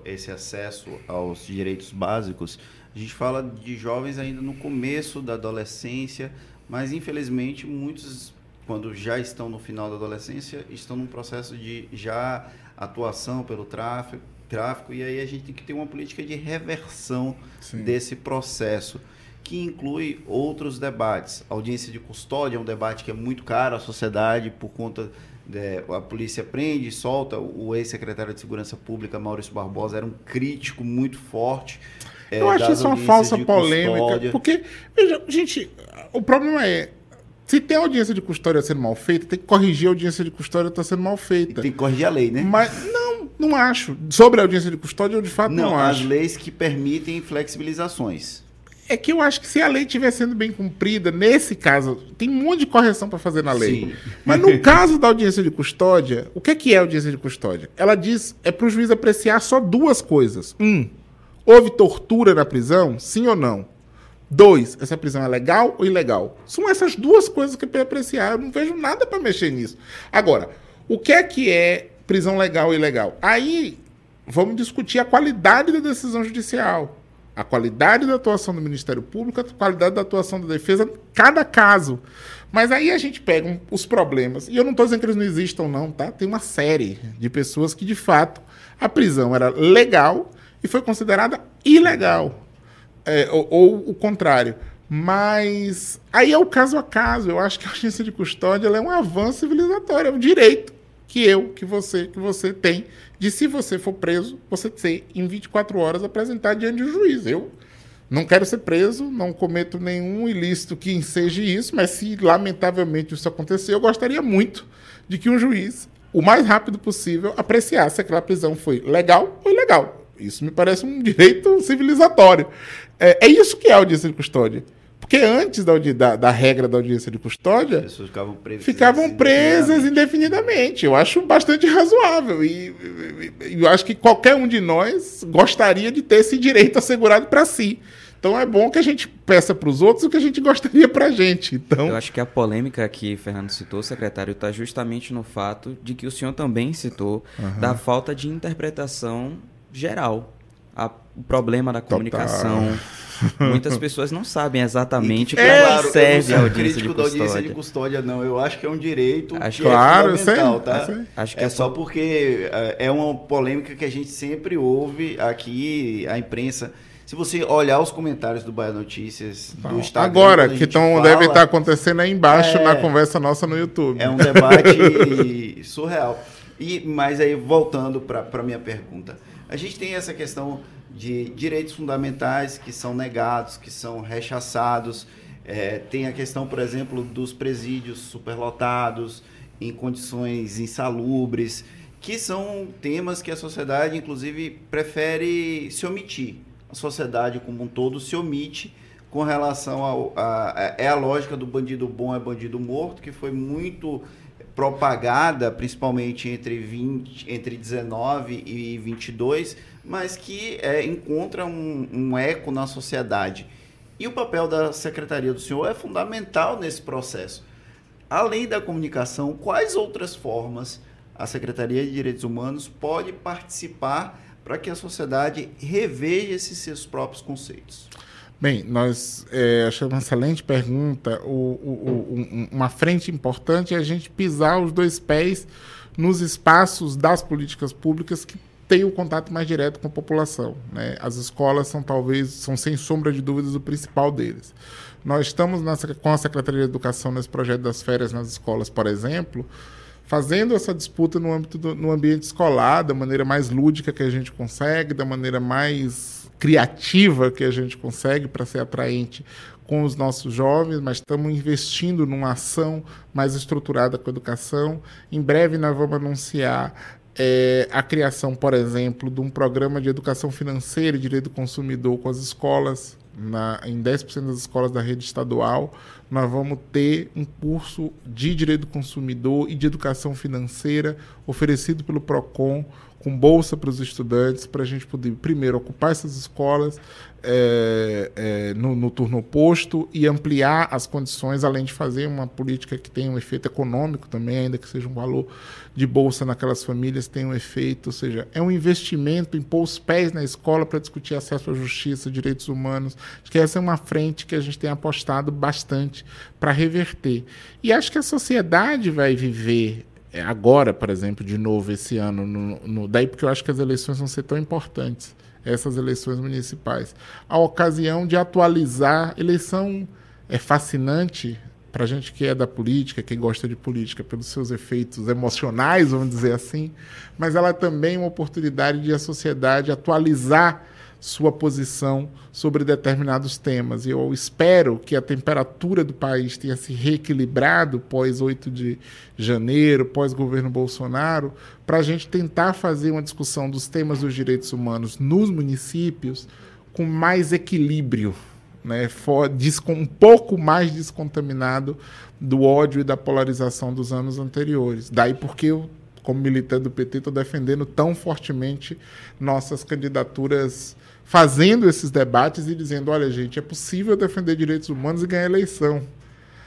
esse acesso aos direitos básicos, a gente fala de jovens ainda no começo da adolescência, mas infelizmente muitos, quando já estão no final da adolescência, estão num processo de já atuação pelo tráfico, tráfico e aí a gente tem que ter uma política de reversão Sim. desse processo que inclui outros debates. A audiência de custódia é um debate que é muito caro à sociedade por conta é, a polícia prende, solta. O ex-secretário de Segurança Pública, Maurício Barbosa, era um crítico muito forte é, eu acho isso uma falsa polêmica. Custódia. Porque, veja, gente, o problema é. Se tem audiência de custódia sendo mal feita, tem que corrigir a audiência de custódia está sendo mal feita. E tem que corrigir a lei, né? Mas não, não acho. Sobre a audiência de custódia, eu de fato não, não acho. As leis que permitem flexibilizações. É que eu acho que se a lei estiver sendo bem cumprida, nesse caso, tem um monte de correção para fazer na lei. Sim. Mas no [laughs] caso da audiência de custódia, o que é, que é a audiência de custódia? Ela diz é para o juiz apreciar só duas coisas. Um, Houve tortura na prisão? Sim ou não? Dois, essa prisão é legal ou ilegal? São essas duas coisas que eu quero apreciar. Eu não vejo nada para mexer nisso. Agora, o que é que é prisão legal ou ilegal? Aí vamos discutir a qualidade da decisão judicial, a qualidade da atuação do Ministério Público, a qualidade da atuação da defesa, cada caso. Mas aí a gente pega os problemas, e eu não estou dizendo que eles não existam, não, tá? Tem uma série de pessoas que, de fato, a prisão era legal e foi considerada ilegal. É, ou, ou, o contrário. Mas aí é o caso a caso. Eu acho que a audiência de custódia é um avanço civilizatório, é um direito que eu, que você, que você tem de se você for preso, você ter em 24 horas apresentar diante um juiz. Eu não quero ser preso, não cometo nenhum ilícito que enseje isso, mas se lamentavelmente isso acontecer, eu gostaria muito de que um juiz, o mais rápido possível, apreciasse se aquela prisão foi legal ou ilegal. Isso me parece um direito civilizatório. É, é isso que é a audiência de custódia. Porque antes da, da, da, regra da audiência de custódia, As pessoas ficavam presas, ficavam presas indefinidamente. Eu acho bastante razoável. E, e, eu acho que qualquer um de nós gostaria de ter esse direito assegurado para si. Então é bom que a gente peça para os outros o que a gente gostaria para a gente. Então... Eu acho que a polêmica que Fernando citou, secretário, está justamente no fato de que o senhor também citou uhum. da falta de interpretação geral. A, o problema da comunicação. Total. [laughs] Muitas pessoas não sabem exatamente para é, claro, serve a audiência de custódia. da audiência de custódia, não. Eu acho que é um direito acho que claro, é fundamental, sei, tá? Sei. Acho que é, é só porque é, é uma polêmica que a gente sempre ouve aqui, a imprensa se você olhar os comentários do Bahia Notícias, do Instagram... Agora, que tão, deve estar acontecendo aí embaixo é, na conversa nossa no YouTube. É um debate [laughs] surreal. E, mas aí, voltando para a minha pergunta. A gente tem essa questão de direitos fundamentais que são negados, que são rechaçados. É, tem a questão, por exemplo, dos presídios superlotados, em condições insalubres, que são temas que a sociedade, inclusive, prefere se omitir a sociedade como um todo se omite com relação ao, a, a, é a lógica do bandido bom é bandido morto, que foi muito propagada, principalmente entre, 20, entre 19 e 22, mas que é, encontra um, um eco na sociedade. E o papel da Secretaria do Senhor é fundamental nesse processo. Além da comunicação, quais outras formas a Secretaria de Direitos Humanos pode participar para que a sociedade reveja esses seus próprios conceitos? Bem, nós é, achamos uma excelente pergunta. O, o, o, uma frente importante é a gente pisar os dois pés nos espaços das políticas públicas que têm o contato mais direto com a população. Né? As escolas são talvez, são sem sombra de dúvidas, o principal deles. Nós estamos nessa, com a Secretaria de Educação nesse projeto das férias nas escolas, por exemplo, fazendo essa disputa no âmbito do, no ambiente escolar, da maneira mais lúdica que a gente consegue, da maneira mais criativa que a gente consegue para ser atraente com os nossos jovens, mas estamos investindo numa ação mais estruturada com a educação. Em breve nós vamos anunciar é, a criação, por exemplo, de um programa de educação financeira e direito do consumidor com as escolas, na, em 10% das escolas da rede estadual, nós vamos ter um curso de direito do consumidor e de educação financeira oferecido pelo PROCON, com bolsa para os estudantes, para a gente poder, primeiro, ocupar essas escolas é, é, no, no, turno oposto e ampliar as condições, além de fazer uma política que tenha um efeito econômico também, ainda que seja um valor de bolsa naquelas famílias, tenha um efeito, ou seja, é um investimento em pôr os pés na escola para discutir acesso à justiça, direitos humanos. Acho que essa é uma frente que a gente tem apostado bastante para reverter. E acho que a sociedade vai viver agora, por exemplo, de novo esse ano, no, no, daí porque eu acho que as eleições vão ser tão importantes, essas eleições municipais, a ocasião de atualizar. Eleição é fascinante para gente que é da política, que gosta de política pelos seus efeitos emocionais, vamos dizer assim, mas ela é também uma oportunidade de a sociedade atualizar sua posição sobre determinados temas. Eu espero que a temperatura do país tenha se reequilibrado pós 8 de janeiro, pós governo Bolsonaro, para a gente tentar fazer uma discussão dos temas dos direitos humanos nos municípios com mais equilíbrio, né, um pouco mais descontaminado do ódio e da polarização dos anos anteriores. Daí porque eu, como militante do PT, estou defendendo tão fortemente nossas candidaturas fazendo esses debates e dizendo: olha, gente, é possível defender direitos humanos e ganhar eleição.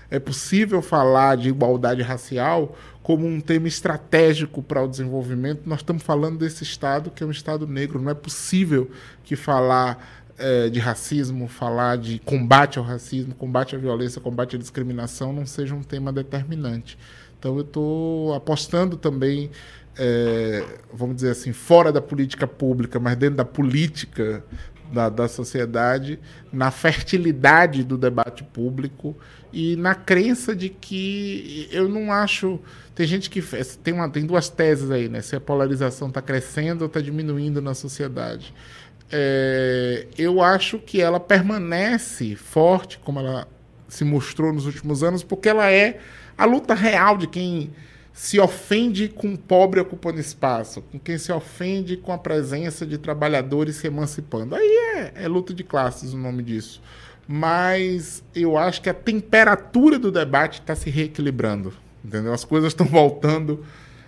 É possível falar de igualdade racial como um tema estratégico para o desenvolvimento. Nós estamos falando desse Estado que é um Estado negro. Não é possível que falar é, de racismo, falar de combate ao racismo, combate à violência, combate à discriminação não seja um tema determinante. Então eu estou apostando também, é, vamos dizer assim, fora da política pública, mas dentro da política da, da sociedade, na fertilidade do debate público e na crença de que eu não acho. Tem gente que tem, uma, tem duas teses aí, né? Se a polarização está crescendo ou está diminuindo na sociedade. É, eu acho que ela permanece forte, como ela se mostrou nos últimos anos, porque ela é a luta real de quem se ofende com o pobre ocupando espaço, com quem se ofende com a presença de trabalhadores se emancipando. Aí é, é luta de classes o nome disso. Mas eu acho que a temperatura do debate está se reequilibrando. Entendeu? As coisas estão voltando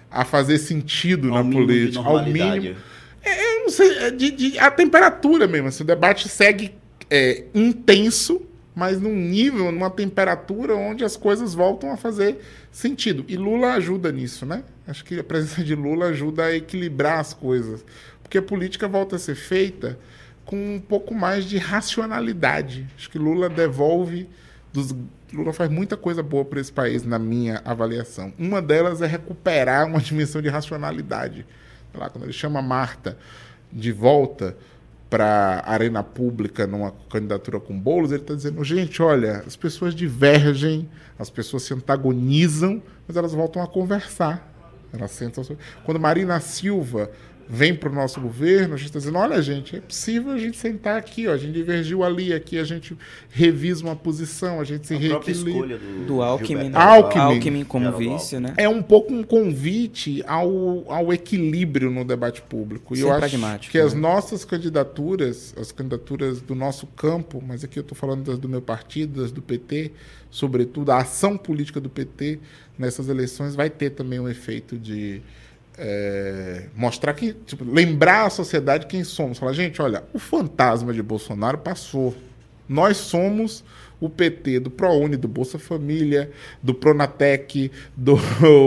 a fazer sentido ao na política. Ao mínimo. É, não sei, é de, de, a temperatura mesmo. Assim, o debate segue é, intenso, mas num nível, numa temperatura onde as coisas voltam a fazer sentido. E Lula ajuda nisso, né? Acho que a presença de Lula ajuda a equilibrar as coisas. Porque a política volta a ser feita com um pouco mais de racionalidade. Acho que Lula devolve dos Lula faz muita coisa boa para esse país na minha avaliação. Uma delas é recuperar uma dimensão de racionalidade. Lá, quando ele chama Marta de volta para arena pública numa candidatura com bolos, ele está dizendo, gente, olha, as pessoas divergem, as pessoas se antagonizam, mas elas voltam a conversar. Elas sentam... Quando Marina Silva vem para o nosso governo, a gente está dizendo, olha, gente, é possível a gente sentar aqui, ó, a gente divergiu ali, aqui a gente revisa uma posição, a gente se reequilibra. Do, do Alckmin, né? Alckmin, Alckmin como vice, né? É um pouco um convite ao, ao equilíbrio no debate público. E Ser eu acho que né? as nossas candidaturas, as candidaturas do nosso campo, mas aqui eu estou falando das do meu partido, das do PT, sobretudo a ação política do PT nessas eleições vai ter também um efeito de é, mostrar que, tipo, lembrar a sociedade quem somos. Falar, gente, olha, o fantasma de Bolsonaro passou. Nós somos o PT do ProUni, do Bolsa Família, do Pronatec, do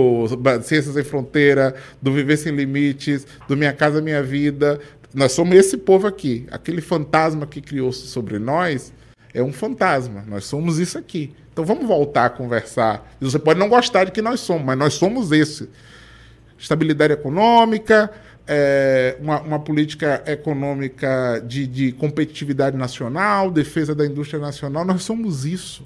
[laughs] Ciências Sem Fronteira, do Viver Sem Limites, do Minha Casa Minha Vida. Nós somos esse povo aqui. Aquele fantasma que criou-se sobre nós é um fantasma. Nós somos isso aqui. Então vamos voltar a conversar. Você pode não gostar de que nós somos, mas nós somos esse estabilidade econômica, é, uma, uma, política econômica de, de, competitividade nacional, defesa da indústria nacional. Nós somos isso,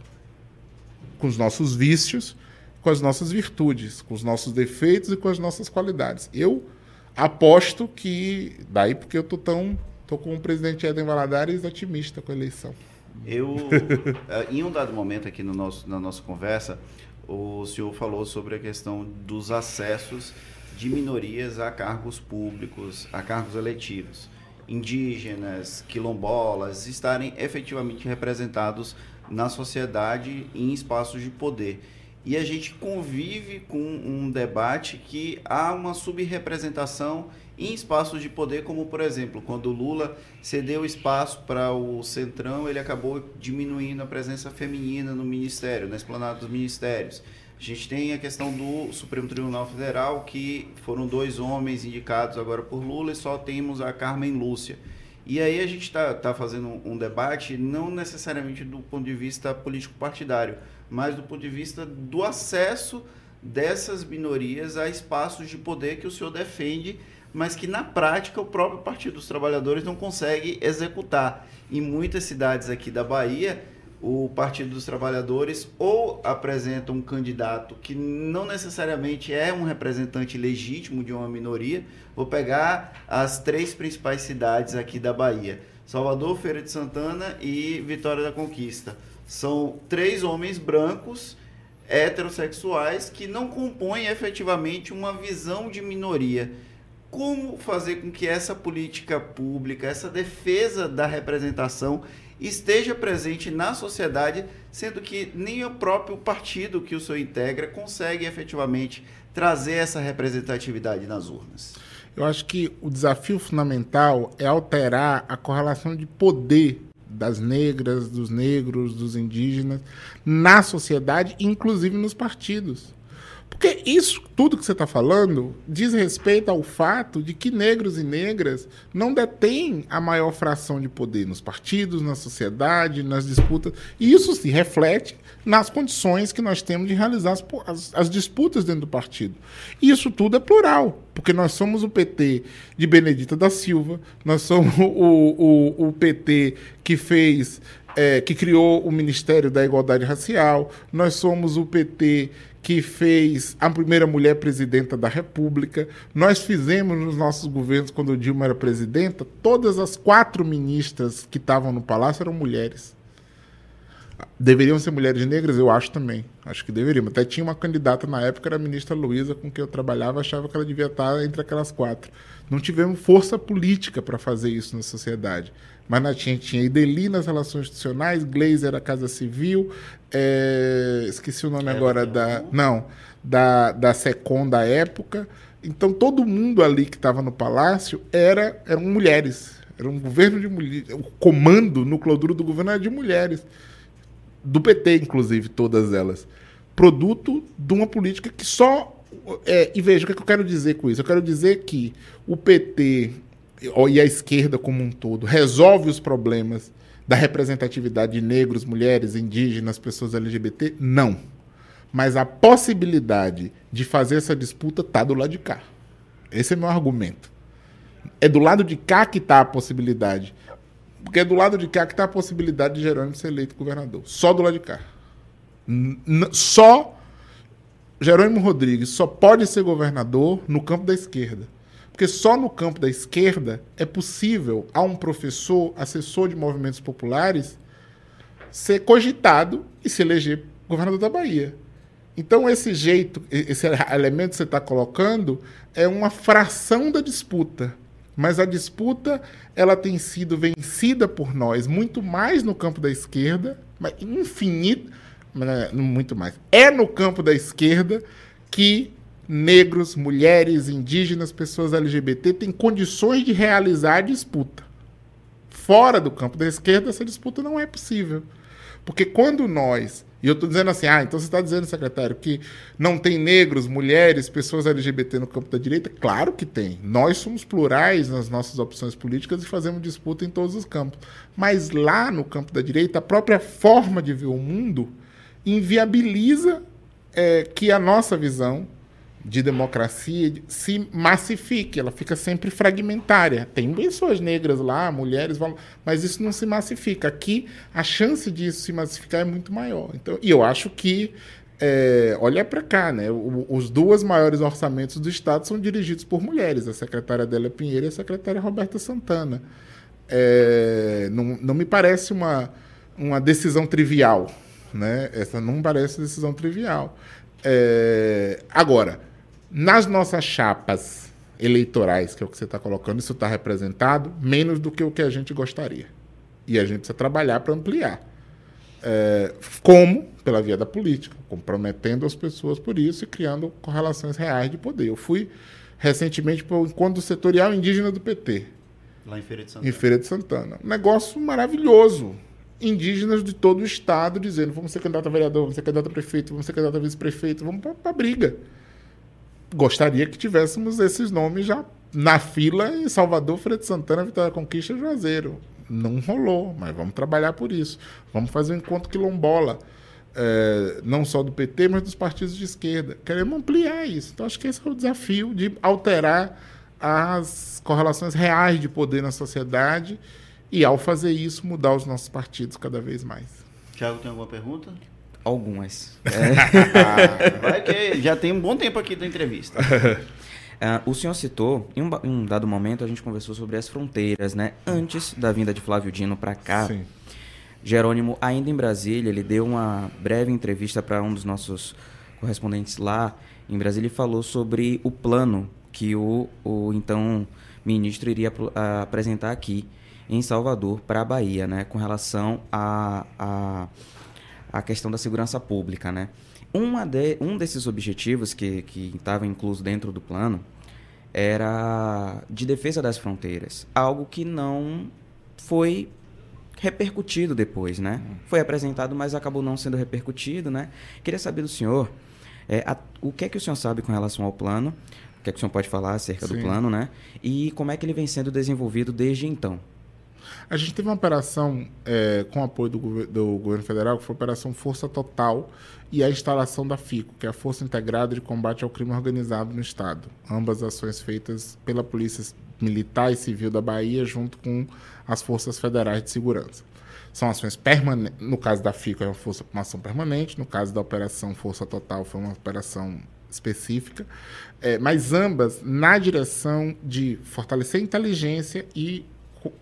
com os nossos vícios, com as nossas virtudes, com os nossos defeitos e com as nossas qualidades. Eu aposto que, daí porque eu tô tão, tô com o presidente Eden Valadares otimista com a eleição. Eu, [laughs] eh, em um dado momento aqui no nosso, na nossa conversa, o senhor falou sobre a questão dos acessos de minorias a cargos públicos, a cargos eletivos. Indígenas, quilombolas, estarem efetivamente representados na sociedade em espaços de poder. E a gente convive com um debate que há uma subrepresentação em espaços de poder, como por exemplo, quando Lula cedeu espaço para o Centrão, ele acabou diminuindo a presença feminina no ministério, na esplanada dos ministérios. A gente tem a questão do Supremo Tribunal Federal, que foram dois homens indicados agora por Lula e só temos a Carmen Lúcia. E aí a gente está tá fazendo um debate não necessariamente do ponto de vista político-partidário, mas do ponto de vista do acesso dessas minorias a espaços de poder que o senhor defende, mas que na prática o próprio Partido dos Trabalhadores não consegue executar. Em muitas cidades aqui da Bahia, o Partido dos Trabalhadores ou apresenta um candidato que não necessariamente é um representante legítimo de uma minoria. Vou pegar as três principais cidades aqui da Bahia: Salvador, Feira de Santana e Vitória da Conquista. São três homens brancos heterossexuais que não compõem efetivamente uma visão de minoria. Como fazer com que essa política pública, essa defesa da representação esteja presente na sociedade, sendo que nem o próprio partido que o senhor integra consegue efetivamente trazer essa representatividade nas urnas. Eu acho que o desafio fundamental é alterar a correlação de poder das negras, dos negros, dos indígenas na sociedade, inclusive nos partidos. Porque isso, tudo que você está falando, diz respeito ao fato de que negros e negras não detêm a maior fração de poder nos partidos, na sociedade, nas disputas. E isso se reflete nas condições que nós temos de realizar as, as, as disputas dentro do partido. E isso tudo é plural, porque nós somos o PT de Benedita da Silva, nós somos [laughs] o, o, o PT que fez é, que criou o Ministério da Igualdade Racial, nós somos o PT que fez a primeira mulher presidenta da República. Nós fizemos nos nossos governos, quando Dilma era presidenta, todas as quatro ministras que estavam no palácio eram mulheres. Deveriam ser mulheres negras? Eu acho também. Acho que deveriam. Até tinha uma candidata na época, era a ministra Luísa, com quem eu trabalhava, achava que ela devia estar entre aquelas quatro. Não tivemos força política para fazer isso na sociedade. Mas na tinha, tinha Ideli nas relações institucionais, Glazer a Casa Civil, é, esqueci o nome é, agora da. Não, da, da SECOM da época. Então todo mundo ali que estava no palácio era, eram mulheres. Era um governo de mulheres. O comando núcleo duro do governo era de mulheres. Do PT, inclusive, todas elas. Produto de uma política que só. É, e veja o que, é que eu quero dizer com isso. Eu quero dizer que o PT e a esquerda como um todo resolve os problemas da representatividade de negros, mulheres, indígenas, pessoas LGBT? Não. Mas a possibilidade de fazer essa disputa está do lado de cá. Esse é meu argumento. É do lado de cá que está a possibilidade. Porque é do lado de cá que está a possibilidade de Jerônimo ser eleito governador. Só do lado de cá. N só Jerônimo Rodrigues só pode ser governador no campo da esquerda. Porque só no campo da esquerda é possível a um professor, assessor de movimentos populares, ser cogitado e se eleger governador da Bahia. Então, esse jeito, esse elemento que você está colocando é uma fração da disputa. Mas a disputa ela tem sido vencida por nós muito mais no campo da esquerda, mas infinito, muito mais. É no campo da esquerda que negros, mulheres, indígenas, pessoas LGBT têm condições de realizar a disputa. Fora do campo da esquerda, essa disputa não é possível. Porque quando nós. E eu estou dizendo assim, ah, então você está dizendo, secretário, que não tem negros, mulheres, pessoas LGBT no campo da direita? Claro que tem. Nós somos plurais nas nossas opções políticas e fazemos disputa em todos os campos. Mas lá no campo da direita, a própria forma de ver o mundo inviabiliza é, que a nossa visão de democracia se massifique, ela fica sempre fragmentária. Tem pessoas negras lá, mulheres, mas isso não se massifica. Aqui a chance disso se massificar é muito maior. Então, e eu acho que é, olha para cá, né? O, os dois maiores orçamentos do Estado são dirigidos por mulheres, a secretária Adélia Pinheiro e a secretária Roberta Santana. É, não, não me parece uma, uma decisão trivial, né? Essa não parece decisão trivial. É, agora, nas nossas chapas eleitorais, que é o que você está colocando, isso está representado menos do que o que a gente gostaria. E a gente precisa trabalhar para ampliar. É, como? Pela via da política, comprometendo as pessoas por isso e criando correlações reais de poder. Eu fui recentemente para o encontro setorial indígena do PT. Lá em Feira de Santana. Em Feira de Santana. Um negócio maravilhoso. Indígenas de todo o estado dizendo: vamos ser candidato a vereador, vamos ser candidato a prefeito, vamos ser candidato a vice-prefeito, vamos para a briga gostaria que tivéssemos esses nomes já na fila em Salvador, Freire Santana, Vitória Conquista Juazeiro. Não rolou, mas vamos trabalhar por isso. Vamos fazer um encontro quilombola, é, não só do PT, mas dos partidos de esquerda. Queremos ampliar isso. Então, acho que esse é o desafio de alterar as correlações reais de poder na sociedade e, ao fazer isso, mudar os nossos partidos cada vez mais. Tiago, tem alguma pergunta? Algumas. É. [laughs] Vai que já tem um bom tempo aqui da entrevista. Uh, [laughs] o senhor citou, em um, em um, dado momento a gente conversou sobre as fronteiras, né? Antes da vinda de Flávio Dino para cá, Sim. Jerônimo, ainda em Brasília, ele deu uma breve entrevista para um dos nossos correspondentes lá em Brasília e falou sobre o plano que o, o então ministro iria apresentar aqui em Salvador para a Bahia, né? Com relação a, a a questão da segurança pública, né? Uma de, um desses objetivos que estava incluso dentro do plano era de defesa das fronteiras, algo que não foi repercutido depois, né? Foi apresentado, mas acabou não sendo repercutido, né? Queria saber do senhor é, a, o que é que o senhor sabe com relação ao plano, o que é que o senhor pode falar acerca Sim. do plano, né? E como é que ele vem sendo desenvolvido desde então? A gente teve uma operação é, com apoio do, do, governo federal, que foi a Operação Força Total e a instalação da FICO, que é a Força Integrada de Combate ao Crime Organizado no Estado. Ambas ações feitas pela Polícia Militar e Civil da Bahia, junto com as Forças Federais de Segurança. São ações permanentes. No caso da FICO, é uma, força, uma ação permanente. No caso da Operação Força Total, foi uma operação específica. É, mas ambas na direção de fortalecer a inteligência e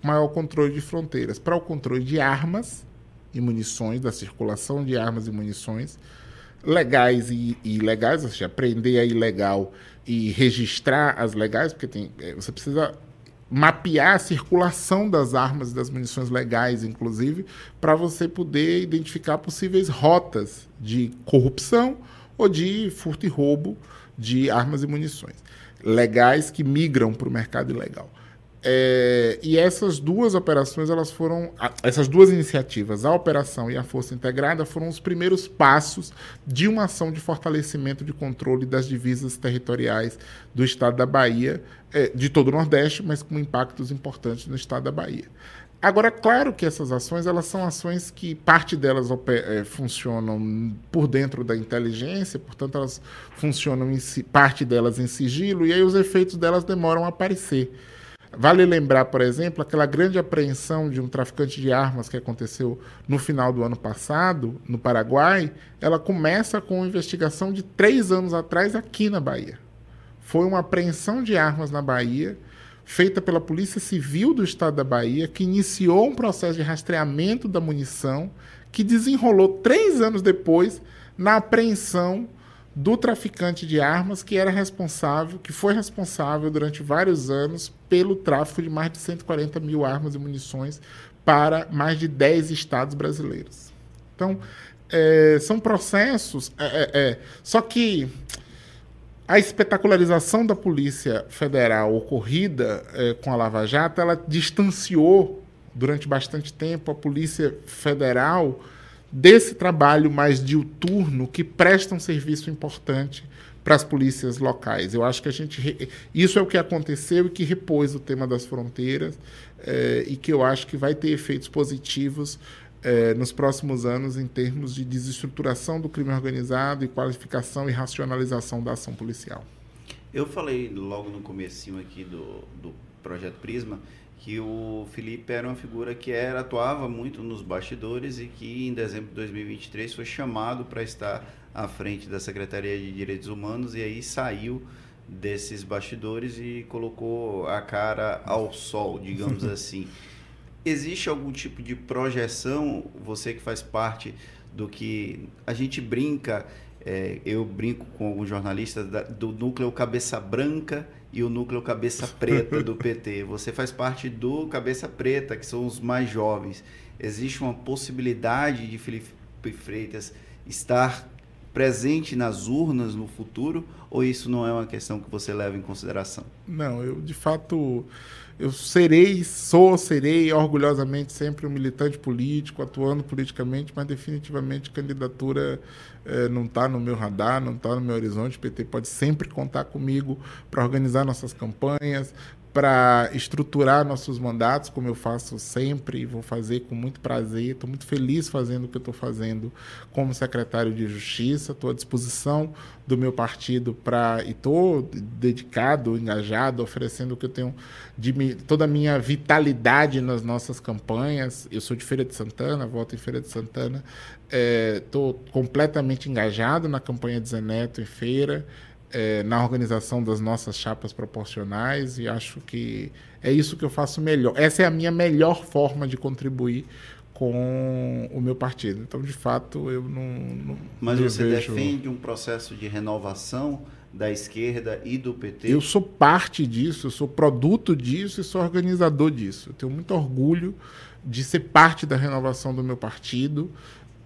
maior controle de fronteiras, para o controle de armas e munições, da circulação de armas e munições, legais e, ilegais, ou seja, prender a ilegal e registrar as legais, porque tem, é, você precisa mapear a circulação das armas e das munições legais, inclusive, para você poder identificar possíveis rotas de corrupção ou de furto e roubo de armas e munições legais que migram para o mercado ilegal. É, e essas duas operações, elas foram. Essas duas iniciativas, a operação e a Força Integrada, foram os primeiros passos de uma ação de fortalecimento de controle das divisas territoriais do estado da Bahia, é, de todo o Nordeste, mas com impactos importantes no estado da Bahia. Agora, claro que essas ações, elas são ações que parte delas é, funcionam por dentro da inteligência, portanto, elas funcionam em, parte delas em sigilo, e aí os efeitos delas demoram a aparecer. Vale lembrar, por exemplo, aquela grande apreensão de um traficante de armas que aconteceu no final do ano passado, no Paraguai. Ela começa com uma investigação de três anos atrás aqui na Bahia. Foi uma apreensão de armas na Bahia, feita pela Polícia Civil do Estado da Bahia, que iniciou um processo de rastreamento da munição, que desenrolou três anos depois na apreensão do traficante de armas que era responsável, que foi responsável durante vários anos pelo tráfico de mais de 140 mil armas e munições para mais de 10 estados brasileiros. Então, é, são processos. É, é, é, só que a espetacularização da Polícia Federal ocorrida é, com a Lava Jato, ela distanciou durante bastante tempo a Polícia Federal desse trabalho mais diuturno que presta um serviço importante para as polícias locais. Eu acho que a gente isso é o que aconteceu e que repôs o tema das fronteiras é, e que eu acho que vai ter efeitos positivos é, nos próximos anos em termos de desestruturação do crime organizado e qualificação e racionalização da ação policial. Eu falei logo no comecinho aqui do, do projeto Prisma que o Felipe era uma figura que era atuava muito nos bastidores e que em dezembro de 2023 foi chamado para estar à frente da Secretaria de Direitos Humanos e aí saiu desses bastidores e colocou a cara ao sol, digamos [laughs] assim. Existe algum tipo de projeção, você que faz parte do que a gente brinca, é, eu brinco com alguns jornalistas da, do núcleo cabeça branca e o núcleo Cabeça Preta do PT. Você faz parte do Cabeça Preta, que são os mais jovens. Existe uma possibilidade de Felipe Freitas estar presente nas urnas no futuro ou isso não é uma questão que você leva em consideração? Não, eu de fato eu serei, sou, serei orgulhosamente sempre um militante político, atuando politicamente, mas definitivamente candidatura eh, não está no meu radar, não está no meu horizonte. O PT pode sempre contar comigo para organizar nossas campanhas, para estruturar nossos mandatos, como eu faço sempre e vou fazer com muito prazer. Estou muito feliz fazendo o que estou fazendo como secretário de Justiça. Estou à disposição do meu partido para e estou dedicado, engajado, oferecendo o que eu tenho de toda a minha vitalidade nas nossas campanhas. Eu sou de Feira de Santana, voto em Feira de Santana. Estou é, completamente engajado na campanha de Zeneto em Feira é, na organização das nossas chapas proporcionais e acho que é isso que eu faço melhor. Essa é a minha melhor forma de contribuir com o meu partido. Então, de fato, eu não. não Mas você vejo... defende um processo de renovação da esquerda e do PT? Eu sou parte disso, eu sou produto disso e sou organizador disso. Eu tenho muito orgulho de ser parte da renovação do meu partido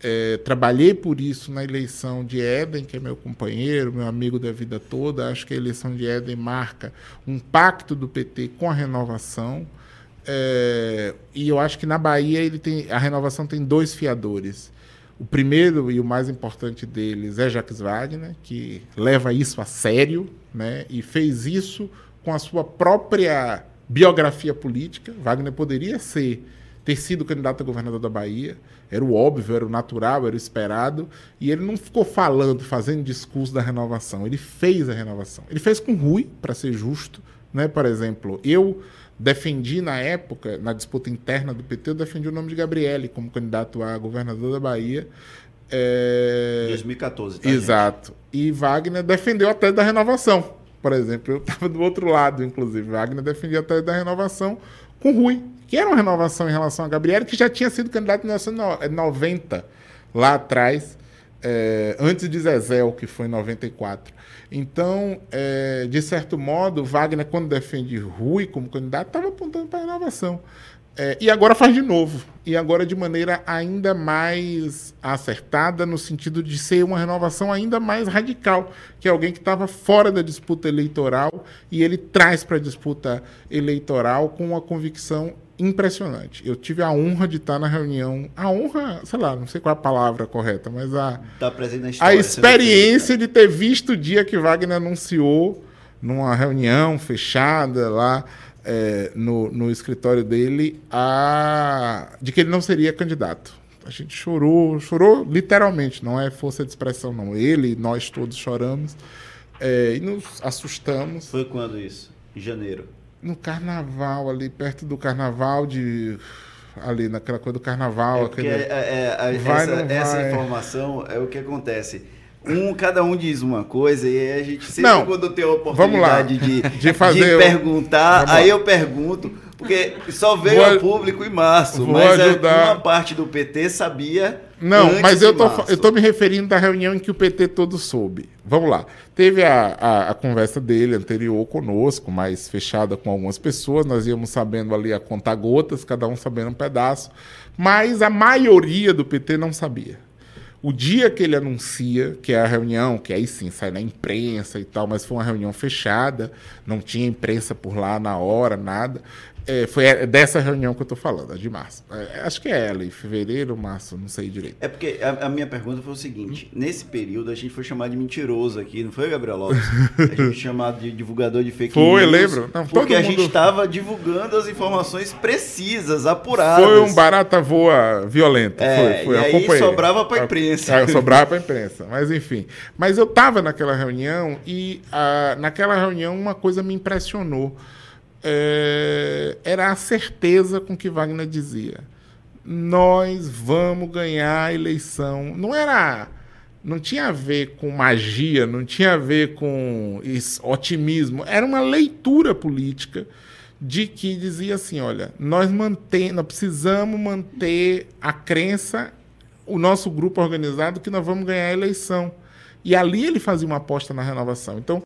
É, trabalhei por isso na eleição de Éden, que é meu companheiro, meu amigo da vida toda. Acho que a eleição de Éden marca um pacto do PT com a renovação. É, e eu acho que na Bahia ele tem, a renovação tem dois fiadores. O primeiro e o mais importante deles é Jacques Wagner, que leva isso a sério né, e fez isso com a sua própria biografia política. Wagner poderia ser ter sido candidato a governador da Bahia, era o óbvio, era o natural, era o esperado, e ele não ficou falando, fazendo discurso da renovação, ele fez a renovação. Ele fez com Rui, para ser justo, né? Por exemplo, eu defendi na época, na disputa interna do PT, eu defendi o nome de Gabriele como candidato a governador da Bahia. É... 2014, tá, Exato. Gente? E Wagner defendeu a tese da renovação, por exemplo. Eu estava do outro lado, inclusive. Wagner defendia a tese da renovação com Rui, que era uma renovação em relação a Gabriele, que já tinha sido candidato em 1990, lá atrás, é, antes de Zezel, que foi em 94. Então, é, de certo modo, Wagner, quando defende Rui como candidato, estava apontando para a renovação. É, e agora faz de novo. E agora de maneira ainda mais acertada, no sentido de ser uma renovação ainda mais radical, que é alguém que estava fora da disputa eleitoral e ele traz para a disputa eleitoral com uma convicção impressionante. Eu tive a honra de estar na reunião, a honra, sei lá, não sei qual é a palavra correta, mas a, tá história, a experiência de ter visto o dia que Wagner anunciou numa reunião fechada lá é, no, no escritório dele a, de que ele não seria candidato. A gente chorou, chorou literalmente, não é força de expressão, não. Ele, nós todos choramos é, e nos assustamos. Foi quando isso? Em janeiro? No carnaval, ali perto do carnaval de. Ali naquela coisa do carnaval. É aquele... é, é, é vai, essa, essa informação é o que acontece. Um, cada um diz uma coisa e a gente sempre Não, quando tem a oportunidade de, [laughs] de, fazer, de perguntar, aí eu pergunto, porque só veio vou, ao público em março, mas é ajudar. uma parte do PT sabia não, mas eu tô, eu tô me referindo da reunião em que o PT todo soube. Vamos lá. Teve a, a, a, conversa dele anterior conosco, mais fechada com algumas pessoas. Nós íamos sabendo ali a contar gotas, cada um sabendo um pedaço. Mas a maioria do PT não sabia. O dia que ele anuncia, que é a reunião, que aí sim sai na imprensa e tal, mas foi uma reunião fechada, não tinha imprensa por lá na hora, nada. É, foi dessa reunião que eu estou falando, a de março. É, acho que é ela, em fevereiro, março, não sei direito. É porque a, a, minha pergunta foi o seguinte: nesse período a gente foi chamado de mentiroso aqui, não foi, Gabriel Lopes? A gente foi chamado de divulgador de fake foi, news. Foi, lembro. Não, porque a mundo... gente estava divulgando as informações precisas, apuradas. Foi um barata voa violento. É, foi, foi, e aí sobrava para a imprensa. É, sobrava para a imprensa, mas enfim. Mas eu estava naquela reunião e a, naquela reunião uma coisa me impressionou é, era a certeza com que Wagner dizia: nós vamos ganhar a eleição. Não era. Não tinha a ver com magia, não tinha a ver com otimismo. Era uma leitura política de que dizia assim: olha, nós, mantém, nós precisamos manter a crença, o nosso grupo organizado, que nós vamos ganhar a eleição. E ali ele fazia uma aposta na renovação. Então,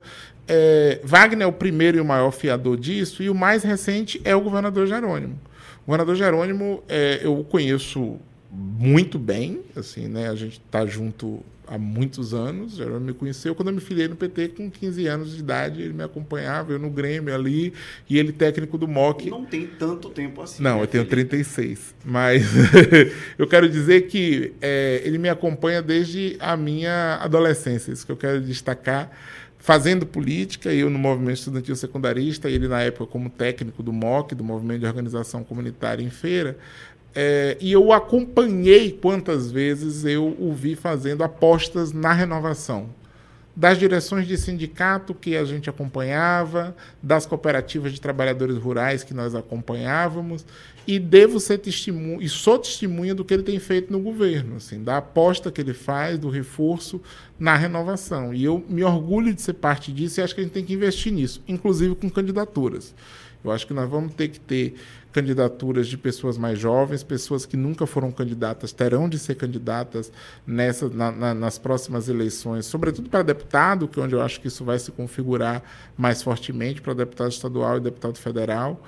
é, Wagner é o primeiro e o maior fiador disso, e o mais recente é o governador Jerônimo. O governador Jerônimo, é, eu o conheço muito bem, assim, né? A gente está junto há muitos anos. Jerônimo me conheceu quando eu me filiei no PT com 15 anos de idade. Ele me acompanhava, eu no Grêmio ali, e ele técnico do MOC. Não tem tanto tempo assim. Não, né, eu tenho 36. Mas [laughs] eu quero dizer que é, ele me acompanha desde a minha adolescência. Isso que eu quero destacar fazendo política, eu no movimento estudantil secundarista, ele na época como técnico do MOC, do Movimento de Organização Comunitária em Feira, é, e eu acompanhei quantas vezes eu o vi fazendo apostas na renovação. Das direções de sindicato que a gente acompanhava, das cooperativas de trabalhadores rurais que nós acompanhávamos, e devo ser testemunha, e sou testemunha do que ele tem feito no governo, assim, da aposta que ele faz, do reforço na renovação. E eu me orgulho de ser parte disso e acho que a gente tem que investir nisso, inclusive com candidaturas. Eu acho que nós vamos ter que ter candidaturas de pessoas mais jovens, pessoas que nunca foram candidatas terão de ser candidatas nessa, na, na, nas próximas eleições, sobretudo para deputado, que é onde eu acho que isso vai se configurar mais fortemente para deputado estadual e deputado federal,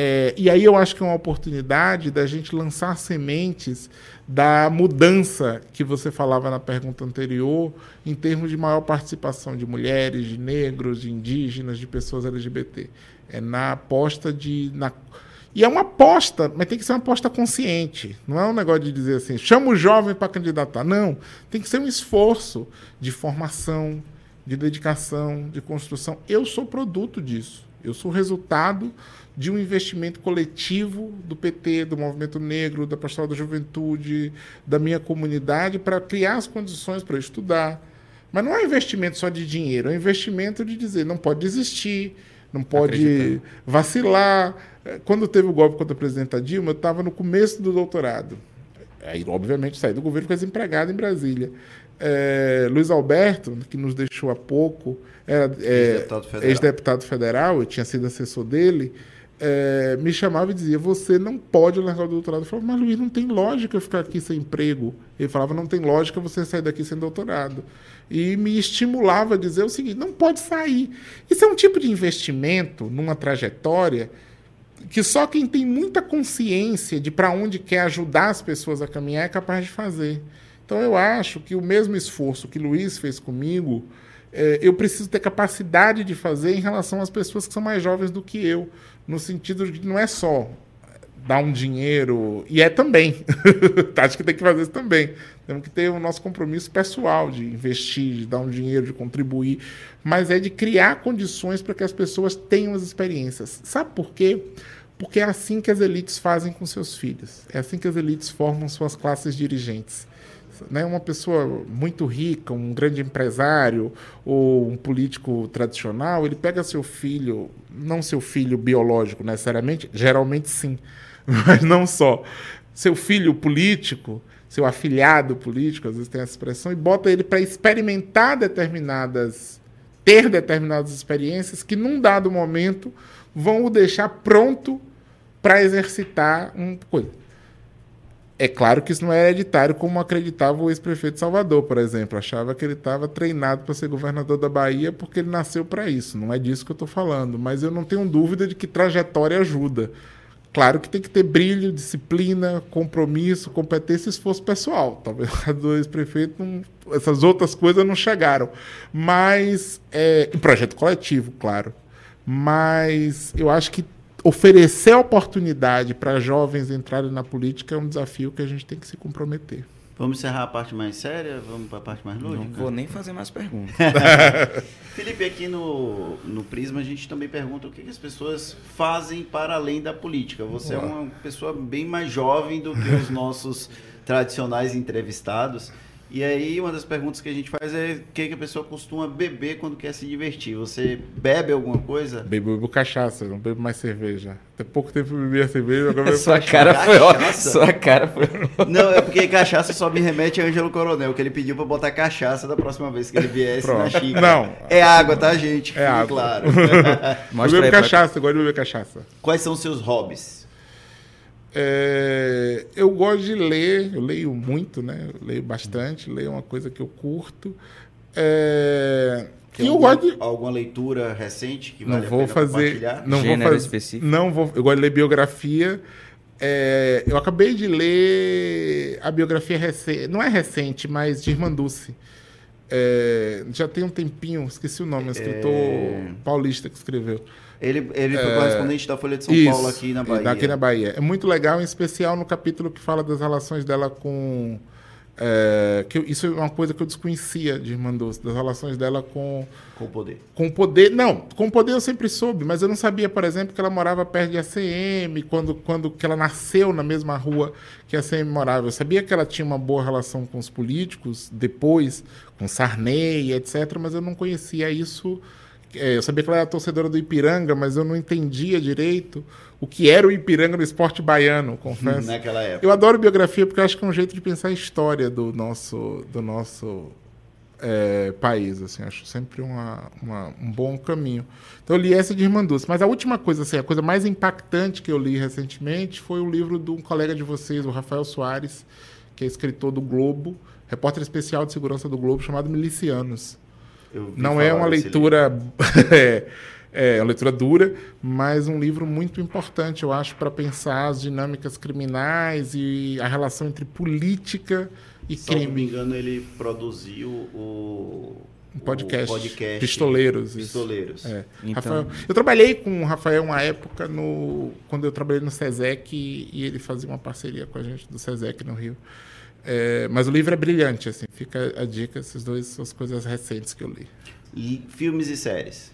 É, e aí eu acho que é uma oportunidade da gente lançar sementes da mudança que você falava na pergunta anterior, em termos de maior participação de mulheres, de negros, de indígenas, de pessoas LGBT. É na aposta de. Na... E é uma aposta, mas tem que ser uma aposta consciente. Não é um negócio de dizer assim, chama o jovem para candidatar. Não. Tem que ser um esforço de formação, de dedicação, de construção. Eu sou produto disso. Eu sou resultado de um investimento coletivo do PT, do movimento negro, da pastoral da juventude, da minha comunidade, para criar as condições para estudar. Mas não é um investimento só de dinheiro, é um investimento de dizer não pode desistir, não pode vacilar. Quando teve o golpe contra a presidenta Dilma, eu estava no começo do doutorado. Aí, obviamente, saí do governo com desempregado em Brasília. É, Luiz Alberto, que nos deixou há pouco, era é, ex-deputado federal. Ex federal, eu tinha sido assessor dele é, me chamava e dizia: Você não pode largar o doutorado. Eu falava: Mas Luiz, não tem lógica eu ficar aqui sem emprego. Ele falava: Não tem lógica você sair daqui sem doutorado. E me estimulava a dizer o seguinte: Não pode sair. Isso é um tipo de investimento numa trajetória que só quem tem muita consciência de para onde quer ajudar as pessoas a caminhar é capaz de fazer. Então eu acho que o mesmo esforço que Luiz fez comigo, é, eu preciso ter capacidade de fazer em relação às pessoas que são mais jovens do que eu no sentido de não é só dar um dinheiro, e é também. [laughs] Acho que tem que fazer isso também. Temos que ter o nosso compromisso pessoal de investir, de dar um dinheiro, de contribuir, mas é de criar condições para que as pessoas tenham as experiências. Sabe por quê? Porque é assim que as elites fazem com seus filhos. É assim que as elites formam suas classes dirigentes né, uma pessoa muito rica, um grande empresário ou um político tradicional, ele pega seu filho, não seu filho biológico necessariamente, geralmente sim, [laughs] mas não só, seu filho político, seu afilhado político, às vezes tem essa expressão, e bota ele para experimentar determinadas, ter determinadas experiências que num dado momento vão o deixar pronto para exercitar uma coisa. É claro que isso não é hereditário, como acreditava o ex-prefeito Salvador, por exemplo. Achava que ele estava treinado para ser governador da Bahia porque ele nasceu para isso. Não é disso que eu estou falando. Mas eu não tenho dúvida de que trajetória ajuda. Claro que tem que ter brilho, disciplina, compromisso, competência e esforço pessoal. Talvez [laughs] do ex-prefeito, essas outras coisas não chegaram. Mas, é, projeto coletivo, claro. Mas eu acho que oferecer oportunidade para jovens entrarem na política é um desafio que a gente tem que se comprometer. Vamos encerrar a parte mais séria? Vamos para a parte mais lúdica? Não vou nem fazer mais perguntas. [laughs] Felipe, aqui no, no Prisma a gente também pergunta o que, que as pessoas fazem para além da política. Você é uma pessoa bem mais jovem do que os nossos tradicionais entrevistados. E aí, uma das perguntas que a gente faz é o que, que a pessoa costuma beber quando quer se divertir. Você bebe alguma coisa? Bebo, bebo cachaça, não bebo mais cerveja. Até pouco tempo eu bebia cerveja, agora bebo [laughs] Sua cachaça. cara foi ótima. Sua cara foi Não, é porque cachaça só me remete a Ângelo Coronel, que ele pediu para botar cachaça da próxima vez que ele viesse Pronto. na xícara. Não. É água, tá, gente? É água. Claro. [laughs] eu bebo cachaça, eu gosto de beber cachaça. Quais são os seus hobbies? É, eu gosto de ler, eu leio muito, né? Eu leio bastante, leio uma coisa que eu curto. É, Tem e alguma, eu gosto de... alguma leitura recente que vale não vou fazer, não Gênero vou fazer, específico? Não vou. Eu gosto de ler biografia. É, eu acabei de ler a biografia recente, não é recente, mas de Irmã Dulce. É, já tem um tempinho, esqueci o nome, um escritor é... paulista que escreveu. Ele, ele foi é... correspondente da Folha de São Isso, Paulo aqui na Bahia. Aqui na Bahia. É muito legal, em especial no capítulo que fala das relações dela com. É, que eu, isso é uma coisa que eu desconhecia de Irmã Doce, das relações dela com. Com o poder. Com o poder. Não, com o poder eu sempre soube, mas eu não sabia, por exemplo, que ela morava perto de ACM, quando, quando que ela nasceu na mesma rua que a ACM morava. Eu sabia que ela tinha uma boa relação com os políticos, depois, com Sarney, etc., mas eu não conhecia isso é, eu sabia que ela era torcedora do Ipiranga, mas eu não entendia direito o que era o Ipiranga no esporte baiano, confesso. Naquela época. Eu adoro biografia porque eu acho que é um jeito de pensar a história do nosso, do nosso é, país. Assim, acho sempre uma, uma, um bom caminho. Então eu li essa de Irmã Dulce. Mas a última coisa, assim, a coisa mais impactante que eu li recentemente foi o livro de um colega de vocês, o Rafael Soares, que é escritor do Globo, repórter especial de segurança do Globo, chamado Milicianos não é uma leitura. [laughs] é, É uma leitura dura, mas um livro muito importante, eu acho, para pensar as dinâmicas criminais e a relação entre política e Se crime. não me engano, ele produziu o, Um podcast, podcast Pistoleiros. isso. Pistoleiros. É. Então- Rafael, eu trabalhei com o Rafael uma época no quando eu trabalhei no SESEC e, e ele fazia uma parceria com a gente do SESEC no Rio. É, mas o livro é brilhante, assim, fica a dica, esses dois são as coisas recentes que eu li. E filmes e séries.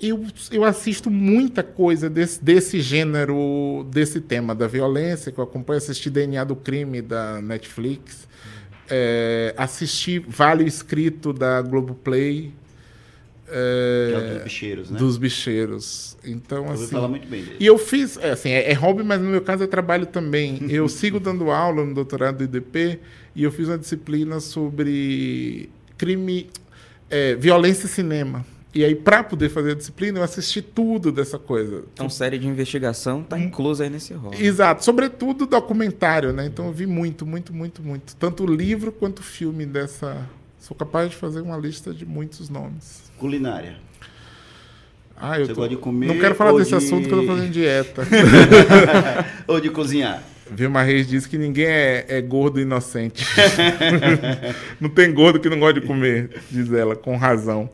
Eu, eu assisto muita coisa desse, desse gênero, desse tema da violência, que eu acompanho, assisti DNA do Crime da Netflix, é, assisti Vale o Escrito da Globoplay, é, Que é o dos bicheiros, né? dos bicheiros. Então, Eu assim. falar muito bem dele. E eu fiz, é, assim, é, é hobby, mas no meu caso é trabalho também. Eu [laughs] sigo dando aula no doutorado do IDP e eu fiz uma disciplina sobre crime, é, violência e cinema. E aí, para poder fazer a disciplina, eu assisti tudo dessa coisa. Então, série de investigação está inclusa aí nesse rol. Exato, sobretudo documentário, né? Então eu vi muito, muito, muito, muito. Tanto o livro quanto o filme dessa. Sou capaz de fazer uma lista de muitos nomes. Culinária. Ah, eu Você tô- gosta de comer Não quero falar desse de- assunto que eu tô fazendo dieta. [laughs] Ou de cozinhar. Vilma Reis diz que ninguém é, é gordo inocente. [laughs] não tem gordo que não gosta de comer, diz ela, com razão.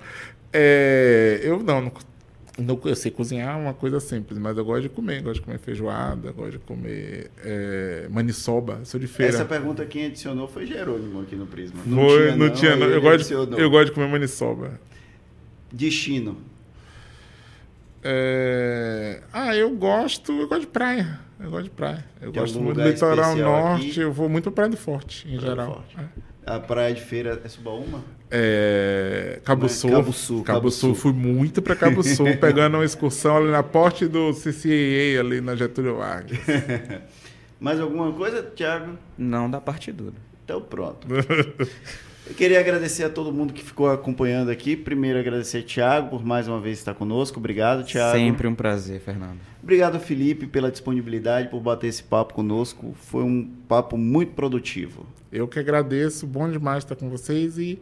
É, eu não, não, não- eu sei cozinhar é uma coisa simples, mas eu gosto de comer, gosto de comer feijoada, gosto de comer é, maniçoba, sou de feira. Essa pergunta quem adicionou foi Jerônimo aqui no Prisma. Foi, não tinha, não. Eu, gosto de, eu gosto de comer maniçoba. Destino. É, Ah, eu gosto, eu gosto de praia. Eu gosto de praia. Eu Tem gosto muito do litoral norte. aqui? Eu vou muito pra Praia do Forte, em Praia geral. Forte. É. A praia de feira é Subaúma? É, Cabo? Sul. Cabo Sul, Cabo Cabo Sul. Sul. Fui muito para Cabo [laughs] Sul, pegando uma excursão ali na porte do CCAA, ali na Getúlio Vargas. [laughs] Mais alguma coisa, Thiago? Não da partidura. Então pronto. [laughs] Eu queria agradecer a todo mundo que ficou acompanhando aqui. Primeiro agradecer a Thiago por mais uma vez estar conosco. Obrigado, Thiago. Sempre um prazer, Fernando. Obrigado, Felipe, pela disponibilidade, por bater esse papo conosco. Foi um papo muito produtivo. Eu que agradeço, bom demais estar com vocês e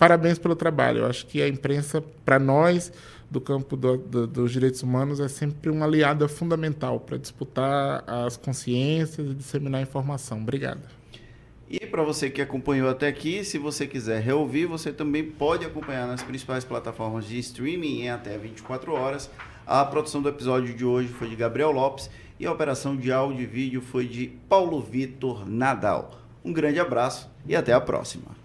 parabéns pelo trabalho. Eu acho que a imprensa, para nós, do campo do- do- dos direitos humanos, é sempre uma aliada fundamental para disputar as consciências e disseminar informação. Obrigado. E para você que acompanhou até aqui, se você quiser reouvir, você também pode acompanhar nas principais plataformas de streaming em até 24 horas. A produção do episódio de hoje foi de Gabriel Lopes e a operação de áudio e vídeo foi de Paulo Vitor Nadal. Um grande abraço e até a próxima.